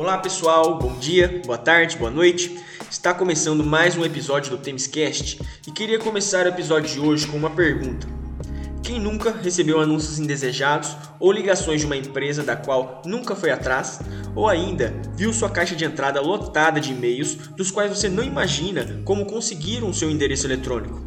Olá pessoal, bom dia, boa tarde, boa noite. Está começando mais um episódio do Temescast e queria começar o episódio de hoje com uma pergunta. Quem nunca recebeu anúncios indesejados ou ligações de uma empresa da qual nunca foi atrás, ou ainda viu sua caixa de entrada lotada de e-mails dos quais você não imagina como conseguiram seu endereço eletrônico?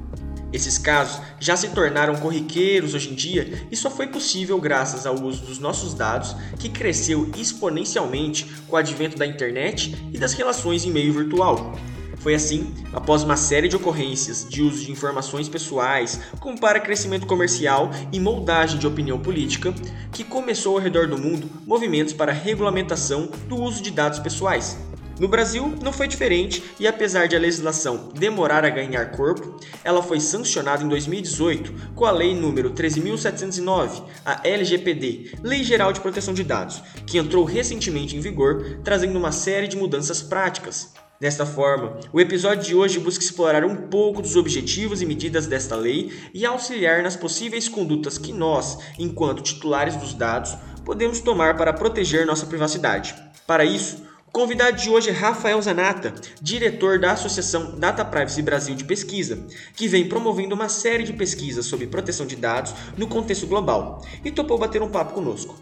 Esses casos já se tornaram corriqueiros hoje em dia e só foi possível graças ao uso dos nossos dados, que cresceu exponencialmente com o advento da internet e das relações em meio virtual. Foi assim, após uma série de ocorrências de uso de informações pessoais, como para crescimento comercial e moldagem de opinião política, que começou ao redor do mundo movimentos para regulamentação do uso de dados pessoais. No Brasil não foi diferente e apesar de a legislação demorar a ganhar corpo, ela foi sancionada em 2018 com a Lei número 13709, a LGPD, Lei Geral de Proteção de Dados, que entrou recentemente em vigor, trazendo uma série de mudanças práticas. Desta forma, o episódio de hoje busca explorar um pouco dos objetivos e medidas desta lei e auxiliar nas possíveis condutas que nós, enquanto titulares dos dados, podemos tomar para proteger nossa privacidade. Para isso, convidado de hoje é Rafael Zanata, diretor da Associação Data Privacy Brasil de Pesquisa, que vem promovendo uma série de pesquisas sobre proteção de dados no contexto global e topou bater um papo conosco.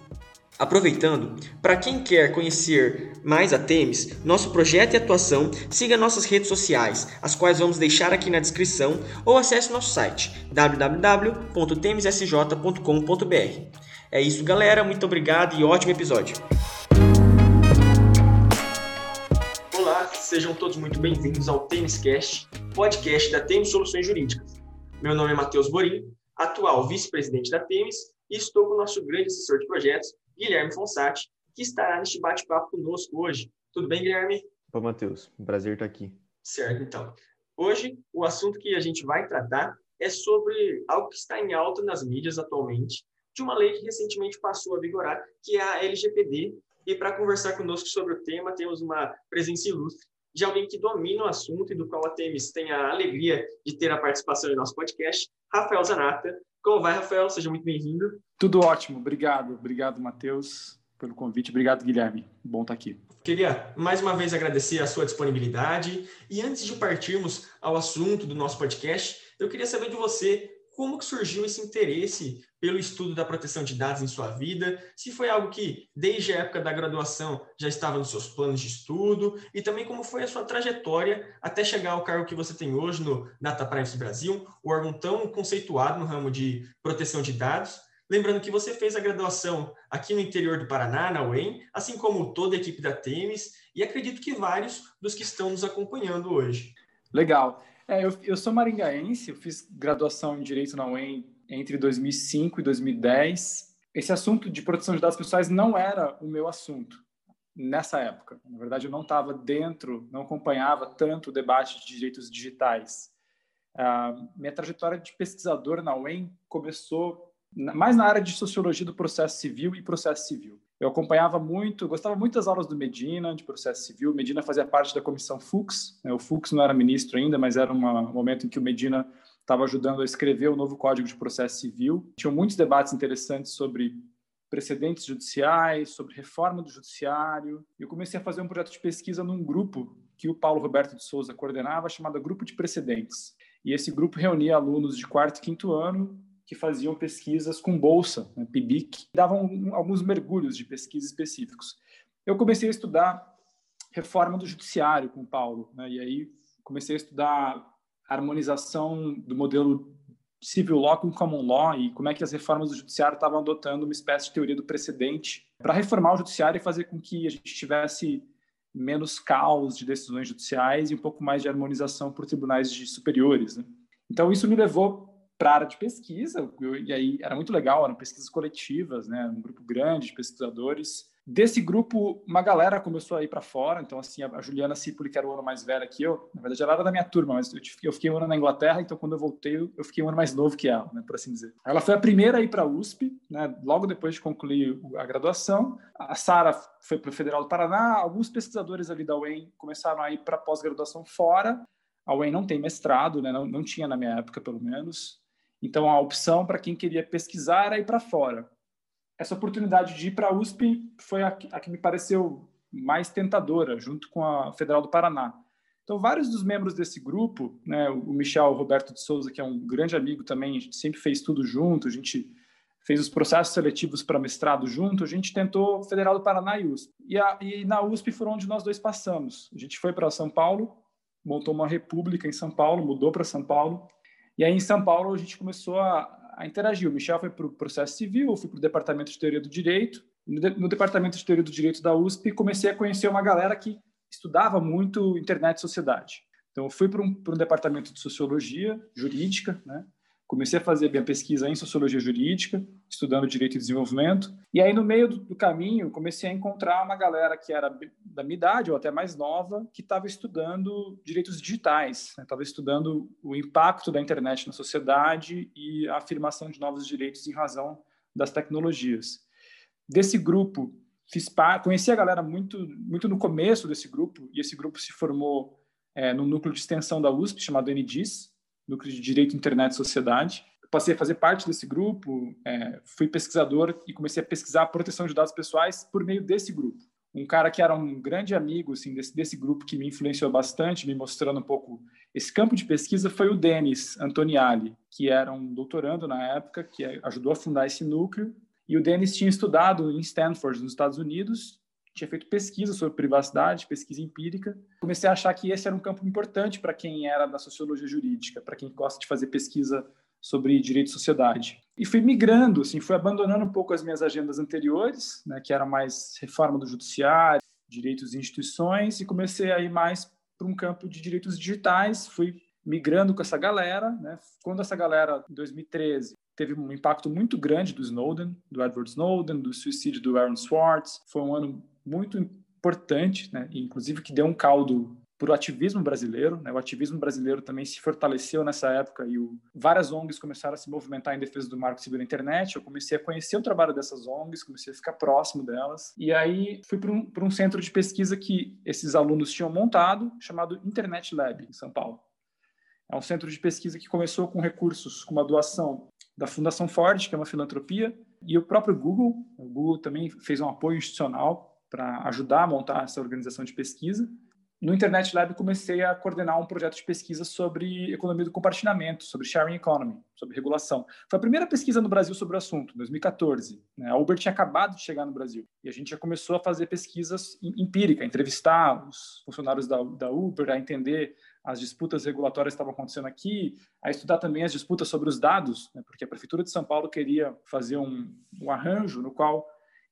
Aproveitando, para quem quer conhecer mais a Temes, nosso projeto e atuação, siga nossas redes sociais, as quais vamos deixar aqui na descrição, ou acesse nosso site www.temessj.com.br. É isso, galera. Muito obrigado e ótimo episódio. Sejam todos muito bem-vindos ao Têniscast, podcast da Temis Soluções Jurídicas. Meu nome é Matheus Borim, atual vice-presidente da Temis, e estou com o nosso grande assessor de projetos, Guilherme Fonsati, que estará neste bate-papo conosco hoje. Tudo bem, Guilherme? Opa, Matheus. Um prazer estar aqui. Certo, então. Hoje, o assunto que a gente vai tratar é sobre algo que está em alta nas mídias atualmente, de uma lei que recentemente passou a vigorar, que é a LGPD, e para conversar conosco sobre o tema, temos uma presença ilustre, de alguém que domina o assunto e do qual a Temis tem a alegria de ter a participação em nosso podcast, Rafael Zanata. Como vai, Rafael? Seja muito bem-vindo. Tudo ótimo, obrigado. Obrigado, Matheus, pelo convite. Obrigado, Guilherme. Bom estar aqui. Queria mais uma vez agradecer a sua disponibilidade. E antes de partirmos ao assunto do nosso podcast, eu queria saber de você como que surgiu esse interesse pelo estudo da proteção de dados em sua vida, se foi algo que desde a época da graduação já estava nos seus planos de estudo e também como foi a sua trajetória até chegar ao cargo que você tem hoje no Data Privacy Brasil, o órgão tão conceituado no ramo de proteção de dados. Lembrando que você fez a graduação aqui no interior do Paraná, na UEM, assim como toda a equipe da Temis, e acredito que vários dos que estão nos acompanhando hoje. Legal. É, eu, eu sou maringaense, eu fiz graduação em Direito na UEM entre 2005 e 2010. Esse assunto de proteção de dados pessoais não era o meu assunto nessa época. Na verdade, eu não estava dentro, não acompanhava tanto o debate de direitos digitais. Uh, minha trajetória de pesquisador na UEM começou mais na área de sociologia do processo civil e processo civil. Eu acompanhava muito, gostava muito das aulas do Medina, de processo civil. Medina fazia parte da comissão Fux. Né? O Fux não era ministro ainda, mas era um momento em que o Medina estava ajudando a escrever o novo Código de Processo Civil. Tinham muitos debates interessantes sobre precedentes judiciais, sobre reforma do judiciário. Eu comecei a fazer um projeto de pesquisa num grupo que o Paulo Roberto de Souza coordenava, chamado Grupo de Precedentes. E esse grupo reunia alunos de quarto e quinto ano que faziam pesquisas com bolsa, né, PIBIC, davam alguns mergulhos de pesquisa específicos. Eu comecei a estudar reforma do judiciário com o Paulo, né, e aí comecei a estudar harmonização do modelo civil law com common law e como é que as reformas do judiciário estavam adotando uma espécie de teoria do precedente para reformar o judiciário e fazer com que a gente tivesse menos caos de decisões judiciais e um pouco mais de harmonização por tribunais superiores. Né? Então isso me levou para a área de pesquisa, e aí era muito legal, eram pesquisas coletivas, né, um grupo grande de pesquisadores. Desse grupo, uma galera começou a ir para fora, então assim, a Juliana Cipoli, que era o ano mais velha que eu, na verdade ela era da minha turma, mas eu fiquei um ano na Inglaterra, então quando eu voltei, eu fiquei um ano mais novo que ela, né, por assim dizer. Ela foi a primeira a ir para a USP, né, logo depois de concluir a graduação. A Sara foi para o Federal do Paraná, alguns pesquisadores ali da UEM começaram a ir para pós-graduação fora, a UEM não tem mestrado, né? não, não tinha na minha época, pelo menos. Então, a opção para quem queria pesquisar era ir para fora. Essa oportunidade de ir para a USP foi a, a, que me pareceu mais tentadora, junto com a Federal do Paraná. Então, vários dos membros desse grupo, né, o Michel Roberto de Souza, que é um grande amigo também, a gente sempre fez tudo junto, a gente fez os processos seletivos para mestrado junto, a gente tentou Federal do Paraná e USP. E, a, e na USP foram onde nós dois passamos. A gente foi para São Paulo, montou uma república em São Paulo, mudou para São Paulo, e aí em São Paulo a gente começou a, a interagir. O Michel foi para o processo civil, eu fui para o departamento de teoria do direito. No, de, no departamento de teoria do direito da USP, comecei a conhecer uma galera que estudava muito internet e sociedade. Então, eu fui para um, um departamento de sociologia jurídica, né? Comecei a fazer minha pesquisa em sociologia jurídica, estudando direito e desenvolvimento. E aí, no meio do, caminho, comecei a encontrar uma galera que era da minha idade ou até mais nova, que estava estudando direitos digitais, estava né? estudando o impacto da internet na sociedade e a afirmação de novos direitos em razão das tecnologias. Desse grupo, fiz conheci a galera muito, muito no começo desse grupo, e esse grupo se formou é, no núcleo de extensão da USP, chamado NDIS, núcleo de Direito, Internet e Sociedade. passei a fazer parte desse grupo, é, fui pesquisador e comecei a pesquisar a proteção de dados pessoais por meio desse grupo. Um cara que era um grande amigo assim, desse, desse grupo que me influenciou bastante, me mostrando um pouco esse campo de pesquisa, foi o Denis Antoniali, que era um doutorando na época, que ajudou a fundar esse núcleo. E o Denis tinha estudado em Stanford, nos Estados Unidos, tinha feito pesquisa sobre privacidade, pesquisa empírica. Comecei a achar que esse era um campo importante para quem era da sociologia jurídica, para quem gosta de fazer pesquisa sobre direito e sociedade. E fui migrando, assim, fui abandonando um pouco as minhas agendas anteriores, né, que era mais reforma do judiciário, direitos e instituições, e comecei a ir mais para um campo de direitos digitais. Fui migrando com essa galera, né? Quando essa galera, em 2013, teve um impacto muito grande do Snowden, do Edward Snowden, do suicídio do Aaron Swartz. Foi um ano muito importante, né? inclusive que deu um caldo para o ativismo brasileiro. Né? O ativismo brasileiro também se fortaleceu nessa época e o... várias ONGs começaram a se movimentar em defesa do marco civil da internet. Eu comecei a conhecer o trabalho dessas ONGs, comecei a ficar próximo delas. E aí fui para um, um centro de pesquisa que esses alunos tinham montado, chamado Internet Lab, em São Paulo. É um centro de pesquisa que começou com recursos, com uma doação da Fundação Ford, que é uma filantropia, e o próprio Google. O Google também fez um apoio institucional para ajudar a montar essa organização de pesquisa. No Internet Lab comecei a coordenar um projeto de pesquisa sobre economia do compartilhamento, sobre sharing economy, sobre regulação. Foi a primeira pesquisa no Brasil sobre o assunto, em 2014. Né? A Uber tinha acabado de chegar no Brasil e a gente já começou a fazer pesquisas empíricas, entrevistar os funcionários da, da Uber, a entender as disputas regulatórias que estavam acontecendo aqui, a estudar também as disputas sobre os dados, né? porque a prefeitura de São Paulo queria fazer um, um arranjo no qual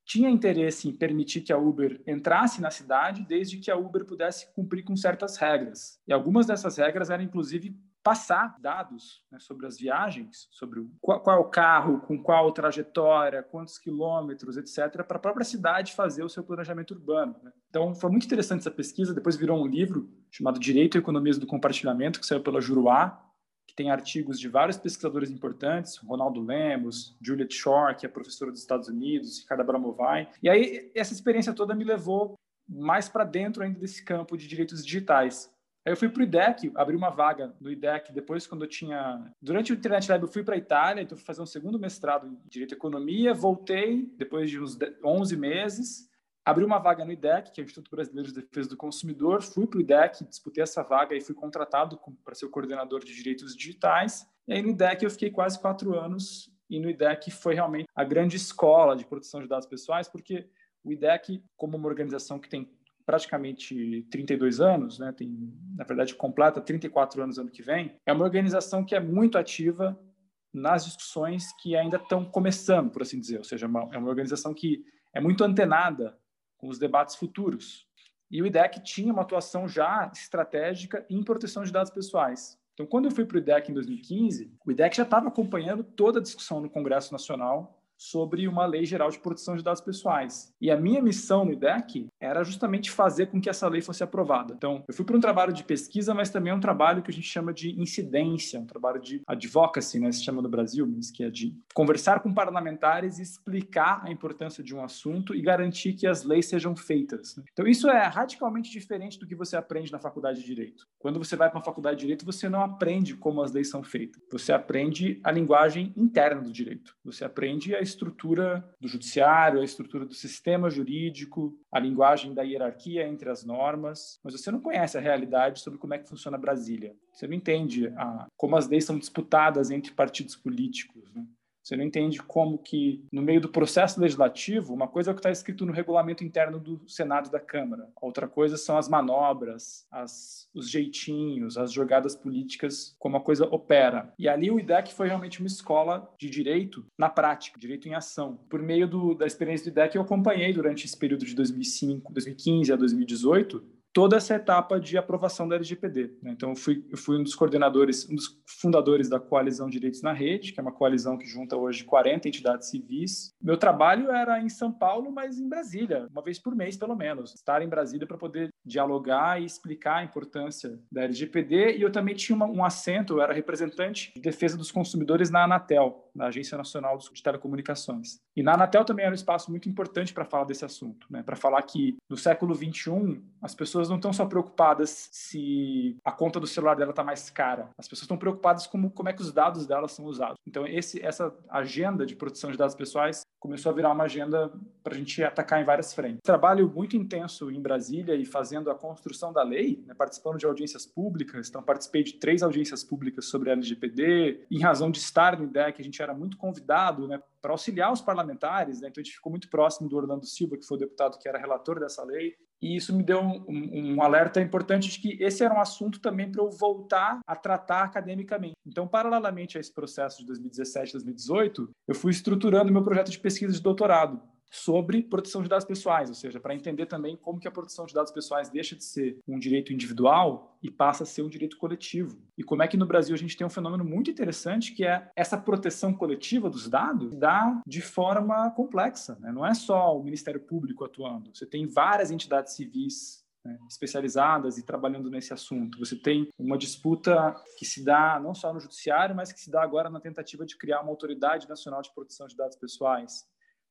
tinha interesse em permitir que a Uber entrasse na cidade, desde que a Uber pudesse cumprir com certas regras. E algumas dessas regras eram, inclusive, passar dados né, sobre as viagens, sobre qual, qual, carro, com qual trajetória, quantos quilômetros, etc., para a própria cidade fazer o seu planejamento urbano. Né? Então, foi muito interessante essa pesquisa. Depois virou um livro chamado Direito e Economias do Compartilhamento, que saiu pela Juruá, que tem artigos de vários pesquisadores importantes, Ronaldo Lemos, Juliet Shore, que é professora dos Estados Unidos, Ricardo Abramovay. E aí essa experiência toda me levou mais para dentro ainda desse campo de direitos digitais. Aí eu fui para o IDEC, abri uma vaga no IDEC depois quando eu tinha... Durante o Internet Lab eu fui para a Itália, então fui fazer um segundo mestrado em Direito e Economia, voltei depois de uns 11 meses abri uma vaga no IDEC, que é o Instituto Brasileiro de Defesa do Consumidor, fui para o IDEC, disputei essa vaga e fui contratado para ser o coordenador de direitos digitais. E aí no IDEC eu fiquei quase quatro anos e no IDEC foi realmente a grande escola de proteção de dados pessoais, porque o IDEC, como uma organização que tem praticamente 32 anos, né, tem, na verdade, completa 34 anos ano que vem, é uma organização que é muito ativa nas discussões que ainda estão começando, por assim dizer, ou seja, é uma, é uma organização que é muito antenada com os debates futuros. E o IDEC tinha uma atuação já estratégica em proteção de dados pessoais. Então, quando eu fui para o IDEC em 2015, o IDEC já estava acompanhando toda a discussão no Congresso Nacional sobre uma lei geral de proteção de dados pessoais. E a minha missão no IDEC era justamente fazer com que essa lei fosse aprovada. Então, eu fui para um trabalho de pesquisa, mas também um trabalho que a gente chama de incidência, um trabalho de advocacy, né, se chama no Brasil, mas que é de conversar com parlamentares e explicar a importância de um assunto e garantir que as leis sejam feitas. Então, isso é radicalmente diferente do que você aprende na faculdade de Direito. Quando você vai para uma faculdade de Direito, você não aprende como as leis são feitas. Você aprende a linguagem interna do direito. Você aprende a estrutura do judiciário, a estrutura do sistema jurídico, a linguagem da hierarquia entre as normas, mas você não conhece a realidade sobre como é que funciona Brasília. Você não entende a, como as leis são disputadas entre partidos políticos. Né? Você não entende como que, no meio do processo legislativo, uma coisa é o que está escrito no regulamento interno do Senado e da Câmara, outra coisa são as manobras, as, os jeitinhos, as jogadas políticas, como a coisa opera. E ali o IDEC foi realmente uma escola de direito na prática, direito em ação. Por meio do, da experiência do IDEC, eu acompanhei durante esse período de 2005, 2015 a 2018 toda essa etapa de aprovação da LGPD. Né? Então, eu fui, eu fui um dos coordenadores, um dos fundadores da Coalizão Direitos na Rede, que é uma coalizão que junta hoje 40 entidades civis. Meu trabalho era em São Paulo, mas em Brasília, uma vez por mês, pelo menos. Estar em Brasília para poder dialogar e explicar a importância da LGPD. E eu também tinha uma, um assento, eu era representante de defesa dos consumidores na Anatel, na Agência Nacional de Telecomunicações. E na Anatel também era um espaço muito importante para falar desse assunto, né? para falar que no século XXI as pessoas não estão só preocupadas se a conta do celular dela está mais cara, as pessoas estão preocupadas com como é que os dados delas são usados. Então esse, essa agenda de proteção de dados pessoais começou a virar uma agenda para a gente atacar em várias frentes. Trabalho muito intenso em Brasília e fazendo a construção da lei, né? participando de audiências públicas, então participei de três audiências públicas sobre a LGPD, em razão de estar no IDEC, a gente era muito convidado né, para auxiliar os parlamentares, né? então a gente ficou muito próximo do Orlando Silva, que foi o deputado que era relator dessa lei, e isso me deu um, um, um, alerta importante de que esse era um assunto também para eu voltar a tratar academicamente. Então, paralelamente a esse processo de 2017, 2018, eu fui estruturando meu projeto de pesquisa de doutorado sobre proteção de dados pessoais, ou seja, para entender também como que a proteção de dados pessoais deixa de ser um direito individual e passa a ser um direito coletivo. E como é que no Brasil a gente tem um fenômeno muito interessante que é essa proteção coletiva dos dados dá de forma complexa, né? não é só o Ministério Público atuando, você tem várias entidades civis né, especializadas e trabalhando nesse assunto. Você tem uma disputa que se dá não só no judiciário, mas que se dá agora na tentativa de criar uma autoridade nacional de proteção de dados pessoais.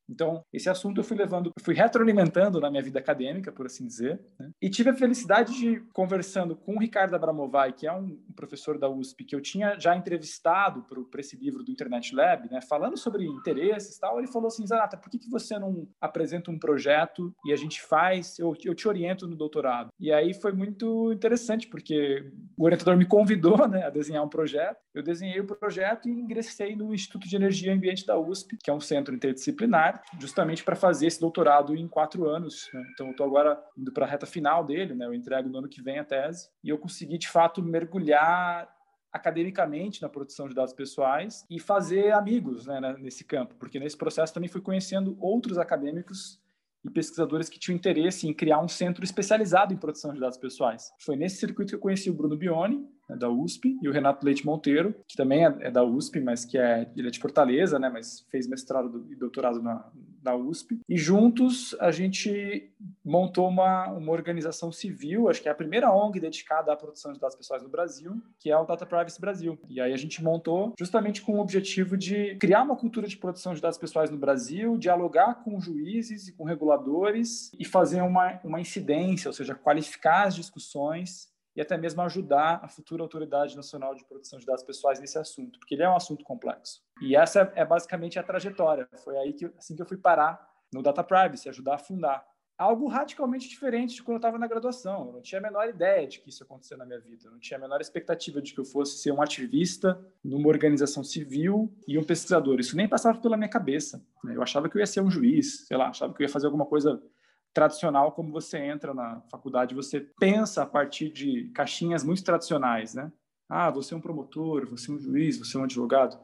Então, esse assunto eu fui levando, fui retroalimentando na minha vida acadêmica, por assim dizer, né? e tive a felicidade de, conversando com o Ricardo Abramovay, que é um professor da USP, que eu tinha já entrevistado para esse livro do Internet Lab, né? falando sobre interesses e tal, ele falou assim, Zanata, por que, que você não apresenta um projeto e a gente faz, eu, eu te oriento no doutorado? E aí foi muito interessante, porque o orientador me convidou né, a desenhar um projeto, eu desenhei o projeto e ingressei no Instituto de Energia e Ambiente da USP, que é um centro interdisciplinar, justamente para fazer esse doutorado em quatro anos. Né? Então, eu estou agora indo para a reta final dele, né? eu entrego no ano que vem a tese, e eu consegui, de fato, mergulhar academicamente na produção de dados pessoais e fazer amigos né, nesse campo, porque nesse processo também fui conhecendo outros acadêmicos e pesquisadores que tinham interesse em criar um centro especializado em produção de dados pessoais. Foi nesse circuito que eu conheci o Bruno Bione, da USP, e o Renato Leite Monteiro, que também é, é, da USP, mas que é, ele é de Fortaleza, né, mas fez mestrado e doutorado na, na USP. E juntos a gente montou uma, uma organização civil, acho que é a primeira ONG dedicada à produção de dados pessoais no Brasil, que é o Data Privacy Brasil. E aí a gente montou justamente com o objetivo de criar uma cultura de produção de dados pessoais no Brasil, dialogar com juízes e com reguladores e fazer uma, uma incidência, ou seja, qualificar as discussões e até mesmo ajudar a futura Autoridade Nacional de Proteção de Dados Pessoais nesse assunto, porque ele é um assunto complexo. E essa é basicamente a trajetória. Foi aí que assim que eu fui parar no Data Privacy, ajudar a fundar. Algo radicalmente diferente de quando eu estava na graduação. Eu não tinha a menor ideia de que isso ia acontecer na minha vida. Eu não tinha a menor expectativa de que eu fosse ser um ativista numa organização civil e um pesquisador. Isso nem passava pela minha cabeça. Né? Eu achava que eu ia ser um juiz, sei lá, achava que eu ia fazer alguma coisa tradicional, como você entra na faculdade, você pensa a partir de caixinhas muito tradicionais, né? Ah, você é um promotor, você é um juiz, você é um advogado.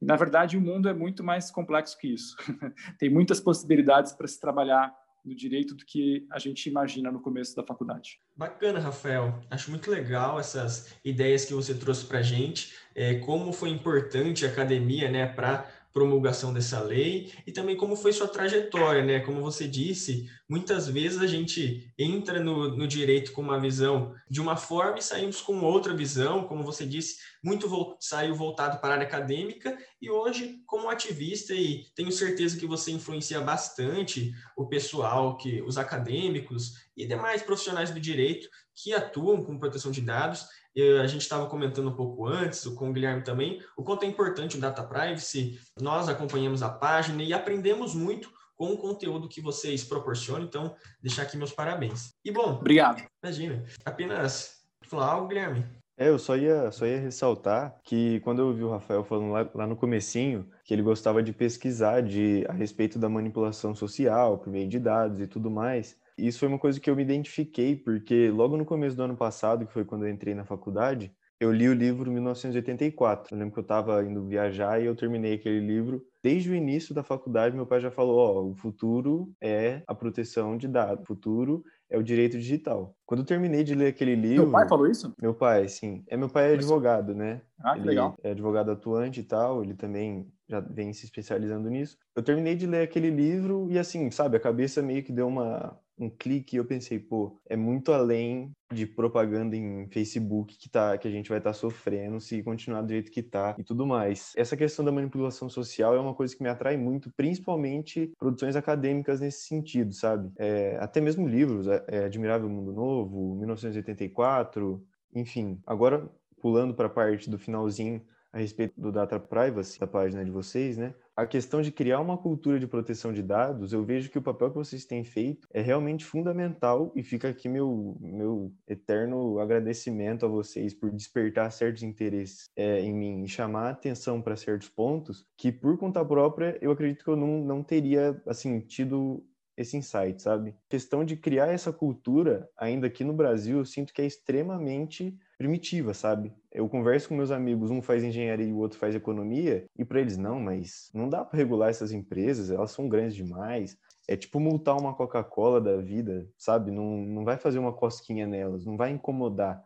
E, na verdade, o mundo é muito mais complexo que isso. Tem muitas possibilidades para se trabalhar no direito do que a gente imagina no começo da faculdade. Bacana, Rafael. Acho muito legal essas ideias que você trouxe para a gente, é, como foi importante a academia né, para promulgação dessa lei e também como foi sua trajetória, né? Como você disse, muitas vezes a gente entra no, no direito com uma visão de uma forma e saímos com outra visão, como você disse, muito vo saiu voltado para a área acadêmica e hoje como ativista e tenho certeza que você influencia bastante o pessoal, que os acadêmicos e demais profissionais do direito que atuam com proteção de dados E a gente estava comentando um pouco antes, com o Guilherme também, o quanto é importante o Data Privacy. Nós acompanhamos a página e aprendemos muito com o conteúdo que vocês proporcionam. Então, deixar aqui meus parabéns. E bom, obrigado. Imagina, apenas falar algo, Guilherme. É, eu só ia, só ia ressaltar que quando eu ouvi o Rafael falando lá, lá, no comecinho que ele gostava de pesquisar de, a respeito da manipulação social por meio de dados e tudo mais, isso foi uma coisa que eu me identifiquei, porque logo no começo do ano passado, que foi quando eu entrei na faculdade, eu li o livro 1984. Eu lembro que eu estava indo viajar e eu terminei aquele livro. Desde o início da faculdade, meu pai já falou: ó, oh, o futuro é a proteção de dados, o futuro é o direito digital. Quando eu terminei de ler aquele livro. Meu pai falou isso? Meu pai, sim. É meu pai é advogado, né? Ah, que ele legal. É advogado atuante e tal. Ele também já vem se especializando nisso. Eu terminei de ler aquele livro e assim, sabe, a cabeça meio que deu uma um clique e eu pensei, pô, é muito além de propaganda em Facebook que, tá, que a gente vai estar tá sofrendo se continuar do jeito que tá e tudo mais. Essa questão da manipulação social é uma coisa que me atrai muito, principalmente produções acadêmicas nesse sentido, sabe? É, até mesmo livros, é, é Admirável Mundo Novo, 1984, enfim. Agora, pulando para a parte do finalzinho a respeito do data privacy da página de vocês, né? A questão de criar uma cultura de proteção de dados, eu vejo que o papel que vocês têm feito é realmente fundamental e fica aqui meu, meu eterno agradecimento a vocês por despertar certos interesses é, em mim e chamar atenção para certos pontos que, por conta própria, eu acredito que eu não, não teria, assim, tido esse insight, sabe? A questão de criar essa cultura, ainda aqui no Brasil, eu sinto que é extremamente primitiva, sabe? Eu converso com meus amigos, um faz engenharia e o outro faz economia, e para eles não, mas não dá para regular essas empresas, elas são grandes demais. É tipo multar uma Coca-Cola da vida, sabe? Não, não vai fazer uma cosquinha nelas, não vai incomodar.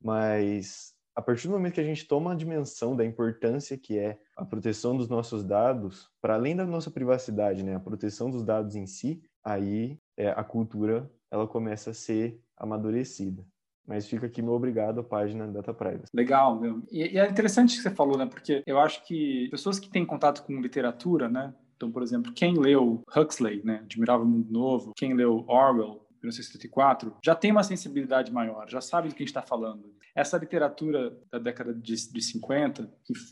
Mas a partir do momento que a gente toma a dimensão da importância que é a proteção dos nossos dados, para além da nossa privacidade, né, a proteção dos dados em si, aí é, a cultura ela começa a ser amadurecida. Mas fica aqui meu obrigado à página Data Privacy. Legal, meu. E, e é interessante que você falou, né? Porque eu acho que pessoas que têm contato com literatura, né? Então, por exemplo, quem leu Huxley, né, Admirável Mundo Novo, quem leu Orwell, 1974, já tem uma sensibilidade maior, já sabe do que a gente está falando. Essa literatura da década de, de 50,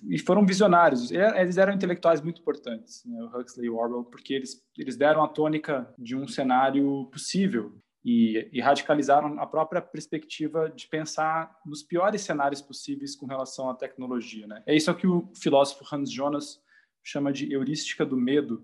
e foram visionários, eles eram intelectuais muito importantes, né, o Huxley e o Orwell, porque eles, eles deram a tônica de um cenário possível e, e, radicalizaram a própria perspectiva de pensar nos piores cenários possíveis com relação à tecnologia. Né? É isso que o filósofo Hans Jonas chama de heurística do medo.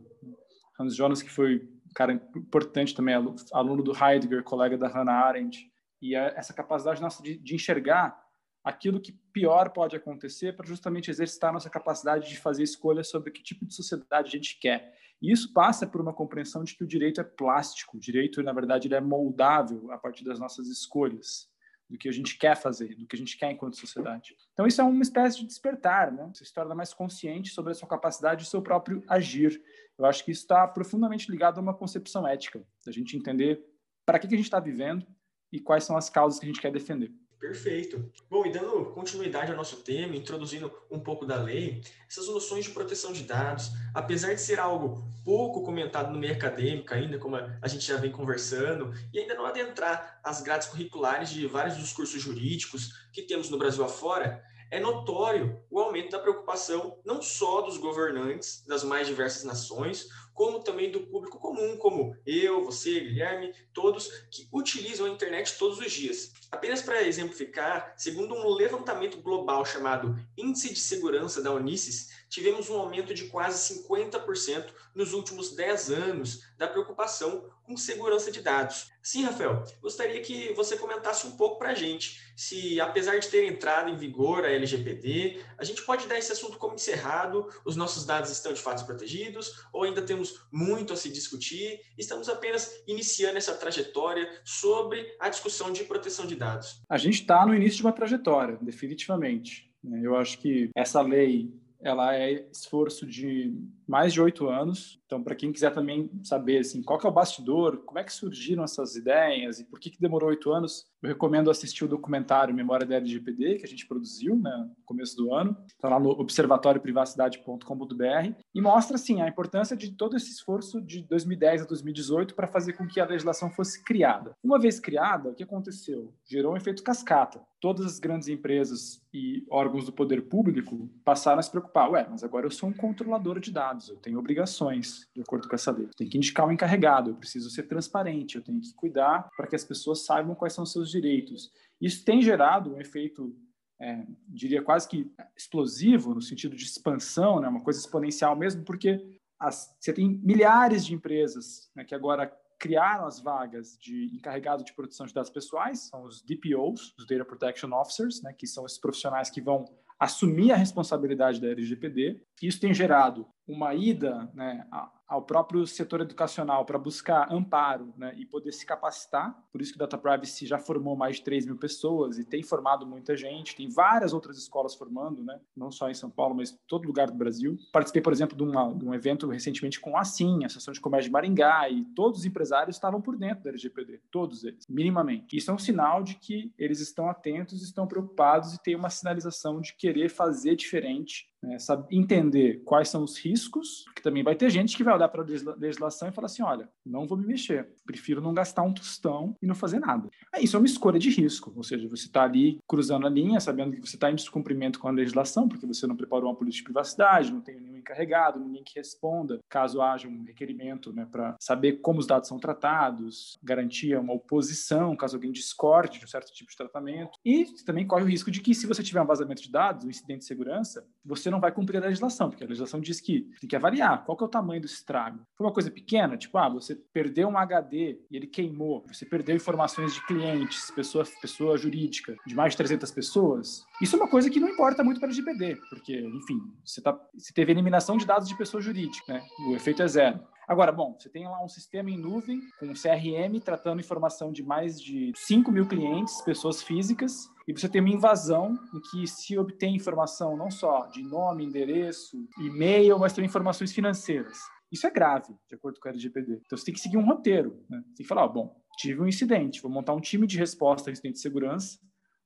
Hans Jonas, que foi um cara importante também, aluno do Heidegger, colega da Hannah Arendt, e essa capacidade nossa de, de enxergar aquilo que pior pode acontecer para justamente exercitar nossa capacidade de fazer escolhas sobre que tipo de sociedade a gente quer. E isso passa por uma compreensão de que o direito é plástico, o direito, na verdade, ele é moldável a partir das nossas escolhas, do que a gente quer fazer, do que a gente quer enquanto sociedade. Então, isso é uma espécie de despertar, né? Você se torna mais consciente sobre a sua capacidade e seu próprio agir. Eu acho que isso está profundamente ligado a uma concepção ética, da gente entender para que, que a gente está vivendo e quais são as causas que a gente quer defender. Perfeito. Bom, e dando continuidade ao nosso tema, introduzindo um pouco da lei, essas noções de proteção de dados, apesar de ser algo pouco comentado no meio acadêmico ainda, como a gente já vem conversando, e ainda não adentrar as grades curriculares de vários dos cursos jurídicos que temos no Brasil afora, é notório o aumento da preocupação não só dos governantes das mais diversas nações, como também do público comum, como eu, você, Guilherme, todos que utilizam a internet todos os dias. Apenas para exemplificar, segundo um levantamento global chamado Índice de Segurança da Unisys, tivemos um aumento de quase 50% nos últimos 10 anos da preocupação com segurança de dados. Sim, Rafael, gostaria que você comentasse um pouco para a gente se, apesar de ter entrado em vigor a LGPD, a gente pode dar esse assunto como encerrado, os nossos dados estão de fato protegidos, ou ainda temos muito a se discutir, estamos apenas iniciando essa trajetória sobre a discussão de proteção de dados. A gente está no início de uma trajetória, definitivamente. Eu acho que essa lei ela é esforço de mais de oito anos. Então, para quem quiser também saber assim, qual é o bastidor, como é que surgiram essas ideias e por que, que demorou oito anos, eu recomendo assistir o documentário Memória da LGPD, que a gente produziu né, no começo do ano. Está lá no observatorioprivacidade.com.br e mostra assim, a importância de todo esse esforço de 2010 a 2018 para fazer com que a legislação fosse criada. Uma vez criada, o que aconteceu? Gerou um efeito cascata. Todas as grandes empresas e órgãos do poder público passaram a se preocupar. Ué, mas agora eu sou um controlador de dados, eu tenho obrigações de acordo com essa lei. Eu tenho que indicar o encarregado, eu preciso ser transparente, eu tenho que cuidar para que as pessoas saibam quais são os seus direitos. Isso tem gerado um efeito, é, diria quase que explosivo, no sentido de expansão, né, uma coisa exponencial mesmo, porque as, você tem milhares de empresas né, que agora criaram as vagas de encarregado de proteção de dados pessoais, são os DPOs, os Data Protection Officers, né, que são esses profissionais que vão assumir a responsabilidade da LGPD. Isso tem gerado uma ida né, ao próprio setor educacional para buscar amparo né, e poder se capacitar. Por isso que o Data Privacy já formou mais de 3 mil pessoas e tem formado muita gente. Tem várias outras escolas formando, né, não só em São Paulo, mas em todo lugar do Brasil. Participei, por exemplo, de, uma, de um evento recentemente com a ASIM, a Associação de Comércio de Maringá, e todos os empresários estavam por dentro da LGPD, todos eles, minimamente. Isso é um sinal de que eles estão atentos, estão preocupados e tem uma sinalização de querer fazer diferente né, entender quais são os riscos, porque também vai ter gente que vai olhar para a legislação e falar assim, olha, não vou me mexer, prefiro não gastar um tostão e não fazer nada. É, isso é uma escolha de risco, ou seja, você está ali cruzando a linha, sabendo que você está em descumprimento com a legislação, porque você não preparou uma política de privacidade, não tem nenhum encarregado, ninguém que responda, caso haja um requerimento né, para saber como os dados são tratados, garantia uma oposição, caso alguém discorde de um certo tipo de tratamento. E também corre o risco de que, se você tiver um vazamento de dados, um incidente de segurança, você não vai cumprir a legislação, porque a legislação diz que tem que avaliar qual que é o tamanho do estrago. Foi uma coisa pequena, tipo, ah, você perdeu um HD e ele queimou, você perdeu informações de clientes, pessoa, pessoa jurídica, de mais de 300 pessoas. Isso é uma coisa que não importa muito para o GPD, porque, enfim, você, tá, você teve eliminação de dados de pessoa jurídica, né? O efeito é zero. Agora, bom, você tem lá um sistema em nuvem com um CRM tratando informação de mais de 5 mil clientes, pessoas físicas, e você tem uma invasão em que se obtém informação não só de nome, endereço, e-mail, mas também informações financeiras. Isso é grave, de acordo com a LGPD. Então você tem que seguir um roteiro. Né? Você tem que falar: bom, tive um incidente, vou montar um time de resposta a incidente de segurança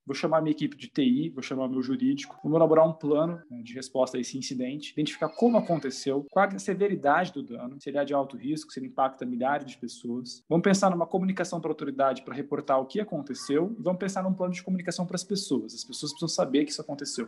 vou chamar minha equipe de TI, vou chamar meu jurídico, vamos elaborar um plano né, de resposta a esse incidente, identificar como aconteceu, qual a severidade do dano, se ele é de alto risco, se ele impacta milhares de pessoas. Vamos pensar numa comunicação para a autoridade para reportar o que aconteceu e vamos pensar num plano de comunicação para as pessoas. As pessoas precisam saber que isso aconteceu.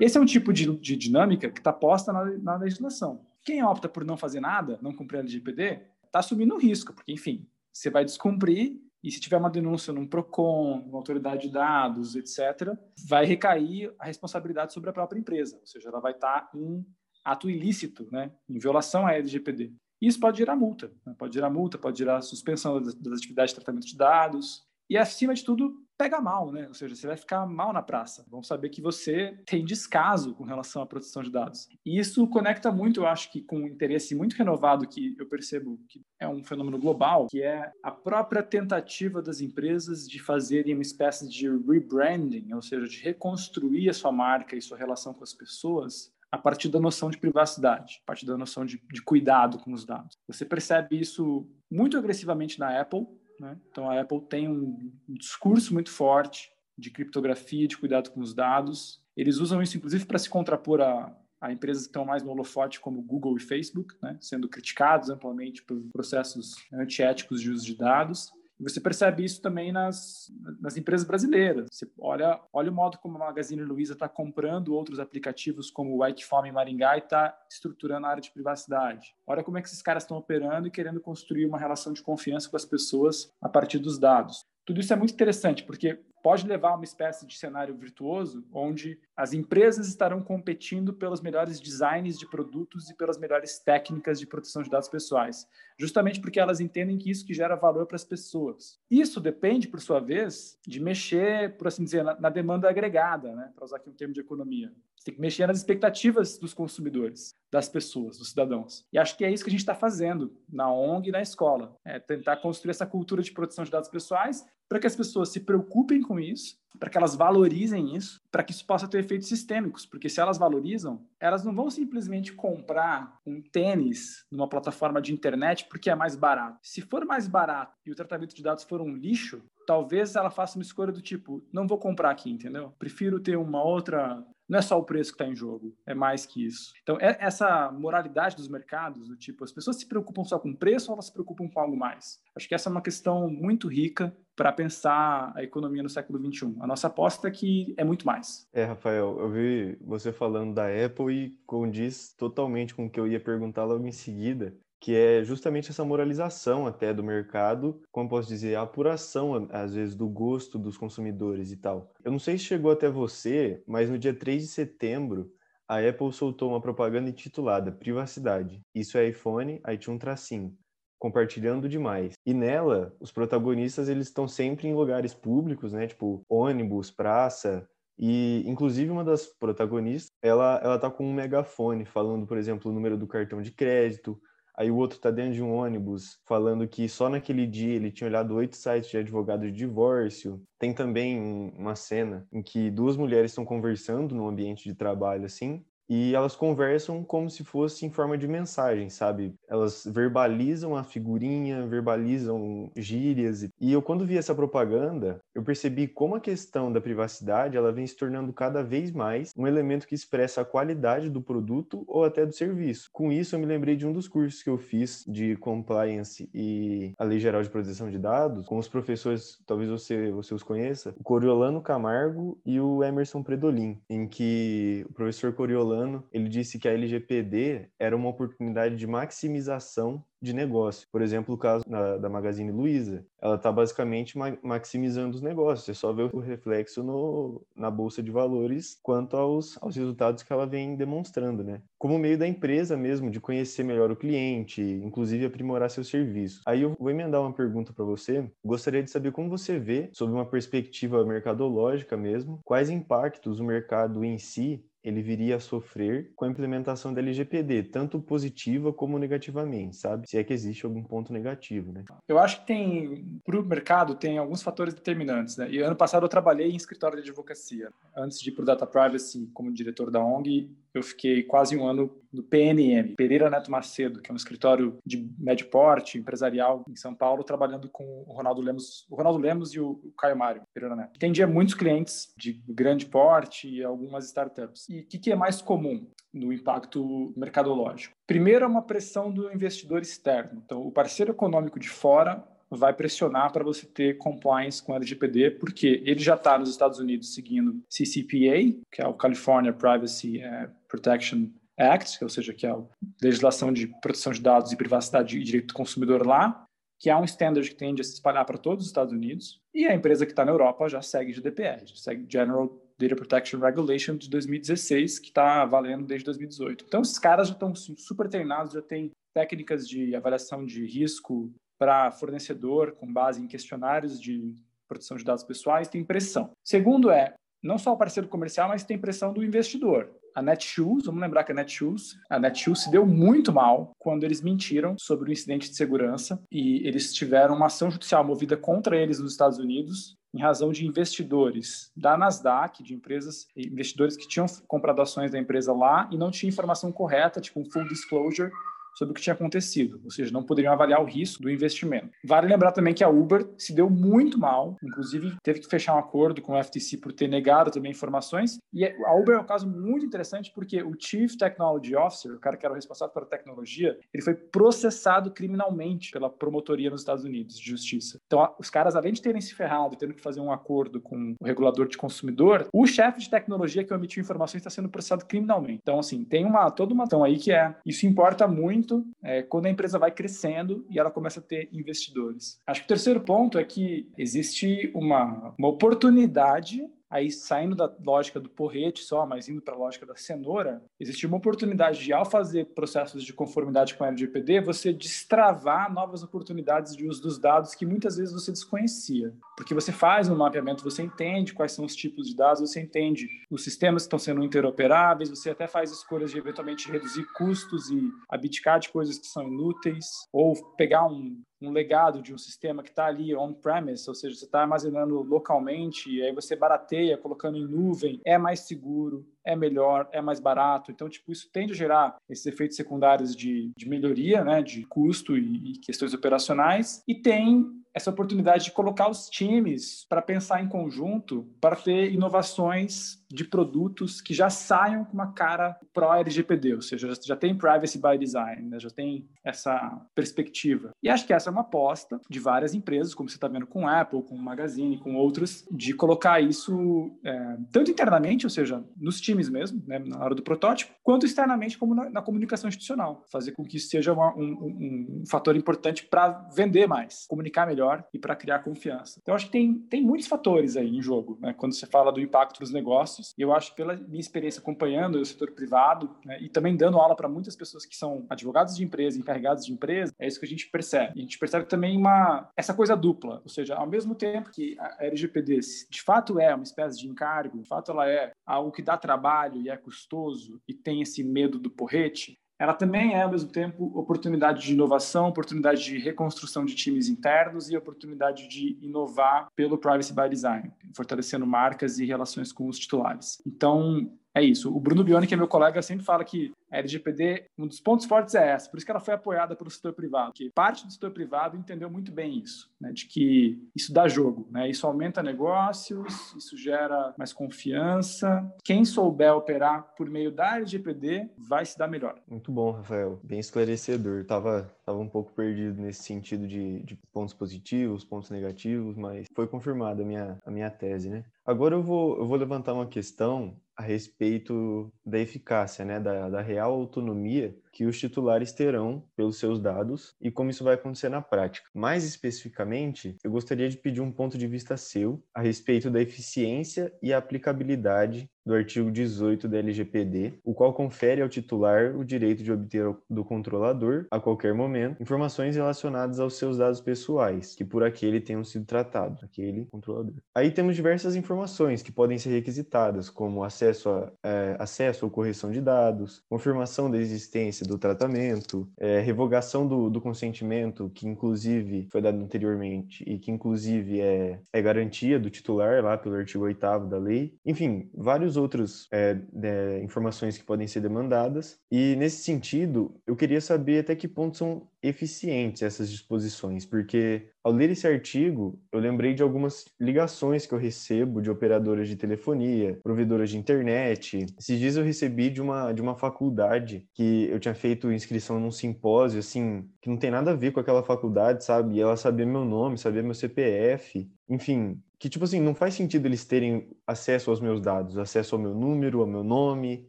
Esse é um tipo de, de dinâmica que está posta na, na legislação. Quem opta por não fazer nada, não cumprir a LGPD, está assumindo um risco, porque, enfim, você vai descumprir e se tiver uma denúncia num PROCON, uma autoridade de dados, etc., vai recair a responsabilidade sobre a própria empresa, ou seja, ela vai estar em ato ilícito, né, em violação à LGPD. Isso pode gerar multa, né? pode gerar multa, pode gerar suspensão das, das atividades de tratamento de dados, e acima de tudo, pega mal, né? Ou seja, você vai ficar mal na praça. Vão saber que você tem descaso com relação à proteção de dados. E isso conecta muito, eu acho que com um interesse muito renovado que eu percebo que é um fenômeno global, que é a própria tentativa das empresas de fazerem uma espécie de rebranding, ou seja, de reconstruir a sua marca e sua relação com as pessoas a partir da noção de privacidade, a partir da noção de, de cuidado com os dados. Você percebe isso muito agressivamente na Apple, né? Então, a Apple tem um, discurso muito forte de criptografia, de cuidado com os dados. Eles usam isso, inclusive, para se contrapor a, a empresas que estão mais no holofote, como Google e Facebook, né? sendo criticados amplamente por processos antiéticos de uso de dados. E você percebe isso também nas, nas empresas brasileiras. Você olha, olha o modo como a Magazine Luiza está comprando outros aplicativos como o Wikifome Maringá e está estruturando a área de privacidade. Olha como é que esses caras estão operando e querendo construir uma relação de confiança com as pessoas a partir dos dados. Tudo isso é muito interessante, porque pode levar a uma espécie de cenário virtuoso, onde as empresas estarão competindo pelos melhores designs de produtos e pelas melhores técnicas de proteção de dados pessoais, justamente porque elas entendem que isso que gera valor para as pessoas. Isso depende, por sua vez, de mexer, por assim dizer, na, na demanda agregada, né? para usar aqui um termo de economia. Você tem que mexer nas expectativas dos consumidores, das pessoas, dos cidadãos. E acho que é isso que a gente está fazendo na ONG e na escola. É tentar construir essa cultura de proteção de dados pessoais para que as pessoas se preocupem com isso, para que elas valorizem isso, para que isso possa ter efeitos sistêmicos, porque se elas valorizam, elas não vão simplesmente comprar um tênis numa plataforma de internet porque é mais barato. Se for mais barato e o tratamento de dados for um lixo, talvez ela faça uma escolha do tipo, não vou comprar aqui, entendeu? Prefiro ter uma outra não é só o preço que está em jogo, é mais que isso. Então, é essa moralidade dos mercados, do tipo, as pessoas se preocupam só com o preço ou elas se preocupam com algo mais? Acho que essa é uma questão muito rica para pensar a economia no século XXI. A nossa aposta é que é muito mais. É, Rafael, eu vi você falando da Apple e condiz totalmente com o que eu ia perguntar logo em seguida, que é justamente essa moralização até do mercado, como posso dizer, a apuração, às vezes, do gosto dos consumidores e tal. Eu não sei se chegou até você, mas no dia 3 de setembro, a Apple soltou uma propaganda intitulada Privacidade. Isso é iPhone, aí tinha um tracinho. Compartilhando demais. E nela, os protagonistas eles estão sempre em lugares públicos, né? Tipo ônibus, praça, e, inclusive, uma das protagonistas, ela, ela tá com um megafone, falando, por exemplo, o número do cartão de crédito, Aí o outro tá dentro de um ônibus falando que só naquele dia ele tinha olhado oito sites de advogado de divórcio. Tem também uma cena em que duas mulheres estão conversando no ambiente de trabalho assim, e elas conversam como se fosse em forma de mensagem, sabe? Elas verbalizam a figurinha, verbalizam gírias. E eu, quando vi essa propaganda, eu percebi como a questão da privacidade ela vem se tornando cada vez mais um elemento que expressa a qualidade do produto ou até do serviço. Com isso, eu me lembrei de um dos cursos que eu fiz de compliance e a Lei Geral de Proteção de Dados, com os professores, talvez você, você os conheça, o Coriolano Camargo e o Emerson Predolin, em que o professor Coriolano ele disse que a LGPD era uma oportunidade de maximização de negócio. Por exemplo, o caso da, da Magazine Luiza, ela está basicamente ma maximizando os negócios. Você só vê o reflexo no, na bolsa de valores quanto aos, aos resultados que ela vem demonstrando, né? Como meio da empresa mesmo, de conhecer melhor o cliente, inclusive aprimorar seu serviço. Aí eu vou emendar uma pergunta para você. Gostaria de saber como você vê, sob uma perspectiva mercadológica mesmo, quais impactos o mercado em si ele viria a sofrer com a implementação da LGPD, tanto positiva como negativamente, sabe? Se é que existe algum ponto negativo, né? Eu acho que tem, para o mercado, tem alguns fatores determinantes, né? E ano passado eu trabalhei em escritório de advocacia. Antes de ir para o Data Privacy como diretor da ONG, eu fiquei quase um ano no PNM, Pereira Neto Macedo, que é um escritório de médio porte, empresarial em São Paulo, trabalhando com o Ronaldo Lemos, o Ronaldo Lemos e o Caio Mário, Pereira Neto. Atendia muitos clientes de grande porte e algumas startups. E o que, que é mais comum no impacto mercadológico? Primeiro é uma pressão do investidor externo. Então, o parceiro econômico de fora vai pressionar para você ter compliance com LGPD, porque ele já está nos Estados Unidos seguindo CCPA, que é o California Privacy eh, Protection Act, ou seja, que é a legislação de proteção de dados e privacidade e direito do consumidor lá, que é um standard que tende a se espalhar para todos os Estados Unidos, e a empresa que está na Europa já segue GDPR, já segue General Data Protection Regulation de 2016, que está valendo desde 2018. Então, esses caras já estão super treinados, já têm técnicas de avaliação de risco para fornecedor com base em questionários de proteção de dados pessoais, tem pressão. Segundo é, não só o parceiro comercial, mas tem pressão do investidor. A Netshoes, vamos lembrar que a Netshoes, a Netshoes se deu muito mal quando eles mentiram sobre o incidente de segurança e eles tiveram uma ação judicial movida contra eles nos Estados Unidos em razão de investidores da Nasdaq, de empresas, investidores que tinham comprado ações da empresa lá e não tinham informação correta, tipo um full disclosure sobre o que tinha acontecido, ou seja, não poderiam avaliar o risco do investimento. Vale lembrar também que a Uber se deu muito mal, inclusive teve que fechar um acordo com o FTC por ter negado também informações. E a Uber é um caso muito interessante porque o Chief Technology Officer, o cara que era o responsável pela tecnologia, ele foi processado criminalmente pela promotoria nos Estados Unidos de justiça. Então, os caras, além de terem se ferrado, tendo que fazer um acordo com o regulador de consumidor, o chefe de tecnologia que omitiu informações está sendo processado criminalmente. Então, assim, tem uma toda uma ação aí que é isso importa muito muito é, quando a empresa vai crescendo e ela começa a ter investidores. Acho que o terceiro ponto é que existe uma, uma oportunidade aí saindo da lógica do porrete só, mas indo para a lógica da cenoura, existe uma oportunidade de, ao fazer processos de conformidade com a LGPD, você destravar novas oportunidades de uso dos dados que muitas vezes você desconhecia. Porque você faz um mapeamento, você entende quais são os tipos de dados, você entende os sistemas que estão sendo interoperáveis, você até faz escolhas de eventualmente reduzir custos e abdicar de coisas que são inúteis, ou pegar um, um legado de um sistema que está ali on-premise, ou seja, você está armazenando localmente, e aí você barateia colocando em nuvem, é mais seguro, é melhor, é mais barato. Então, tipo, isso tende a gerar esses efeitos secundários de, de melhoria, né, de custo e, e questões operacionais, e tem essa oportunidade de colocar os times para pensar em conjunto, para ter inovações de produtos que já saiam com uma cara pró-LGPD, ou seja, já tem privacy by design, né? já tem essa perspectiva. E acho que essa é uma aposta de várias empresas, como você está vendo com Apple, com Magazine, com outros, de colocar isso é, tanto internamente, ou seja, nos times mesmo, né, na hora do protótipo, quanto externamente, como na, na comunicação institucional. Fazer com que isso seja uma, um, um, um fator importante para vender mais, comunicar melhor e para criar confiança. Então, acho que tem, tem muitos fatores aí em jogo, né, quando você fala do impacto dos negócios. Eu acho que pela minha experiência acompanhando o setor privado né, e também dando aula para muitas pessoas que são advogados de empresa, encarregados de empresa, é isso que a gente percebe. E a gente percebe também uma essa coisa dupla, ou seja, ao mesmo tempo que a LGPD de fato é uma espécie de encargo, de fato ela é algo que dá trabalho e é custoso e tem esse medo do porrete, ela também é, ao mesmo tempo, oportunidade de inovação, oportunidade de reconstrução de times internos e oportunidade de inovar pelo Privacy by Design, fortalecendo marcas e relações com os titulares. Então, é isso. O Bruno Bioni, que é meu colega, sempre fala que a LGPD, um dos pontos fortes é essa, por isso que ela foi apoiada pelo setor privado, que parte do setor privado entendeu muito bem isso, né, de que isso dá jogo, né, isso aumenta negócios, isso gera mais confiança. Quem souber operar por meio da LGPD vai se dar melhor. Muito bom, Rafael, bem esclarecedor. Tava, tava um pouco perdido nesse sentido de, de pontos positivos, pontos negativos, mas foi confirmada a minha, a minha tese, né? Agora eu vou, eu vou levantar uma questão a respeito da eficácia, né, da, da real autonomia que os titulares terão pelos seus dados e como isso vai acontecer na prática. Mais especificamente, eu gostaria de pedir um ponto de vista seu a respeito da eficiência e aplicabilidade do artigo 18 da LGPD, o qual confere ao titular o direito de obter do controlador, a qualquer momento, informações relacionadas aos seus dados pessoais, que por aquele tenham sido tratados, aquele controlador. Aí temos diversas informações que podem ser requisitadas, como acesso, a, é, acesso ou correção de dados, confirmação da existência do tratamento, é, revogação do, do, consentimento, que inclusive foi dado anteriormente e que inclusive é, é garantia do titular lá pelo artigo 8 da lei. Enfim, vários outros é, é, informações que podem ser demandadas. E nesse sentido, eu queria saber até que ponto são eficientes essas disposições, porque ao ler esse artigo, eu lembrei de algumas ligações que eu recebo de operadoras de telefonia, provedoras de internet. Esses dias eu recebi de uma, de uma faculdade que eu tinha feito inscrição num simpósio, assim, que não tem nada a ver com aquela faculdade, sabe? E ela sabia meu nome, sabia meu CPF, enfim, que tipo assim, não faz sentido eles terem acesso aos meus dados, acesso ao meu número, ao meu nome,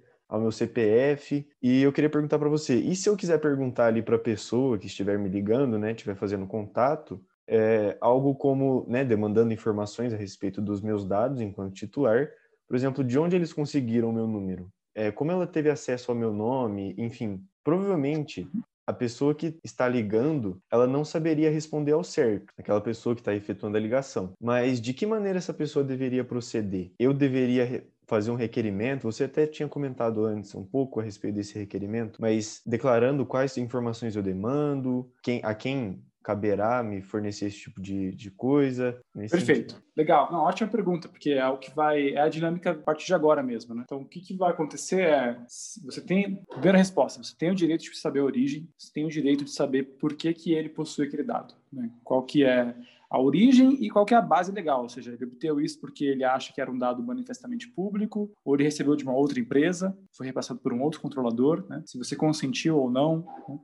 ao meu CPF. E eu queria perguntar para você, e se eu quiser perguntar ali para a pessoa que estiver me ligando, né, estiver fazendo contato, é, algo como, né, demandando informações a respeito dos meus dados enquanto titular, por exemplo, de onde eles conseguiram o meu número, é, como ela teve acesso ao meu nome, enfim, provavelmente a pessoa que está ligando, ela não saberia responder ao certo, aquela pessoa que está efetuando a ligação. Mas de que maneira essa pessoa deveria proceder? Eu deveria fazer um requerimento, você até tinha comentado antes um pouco a respeito desse requerimento, mas declarando quais informações eu demando, quem, a quem caberá me fornecer esse tipo de, de coisa? Perfeito. Sentido. Legal. Não, ótima pergunta, porque é o que vai. É a dinâmica a partir de agora mesmo, né? Então, o que, que vai acontecer é. Você tem. Primeira resposta: você tem o direito de saber a origem, você tem o direito de saber por que, que ele possui aquele dado, né? Qual que é a origem e qual é a base legal, ou seja, ele obteve isso porque ele acha que era um dado manifestamente público, ou ele recebeu de uma outra empresa, foi repassado por um outro controlador, né? se você consentiu ou não, né?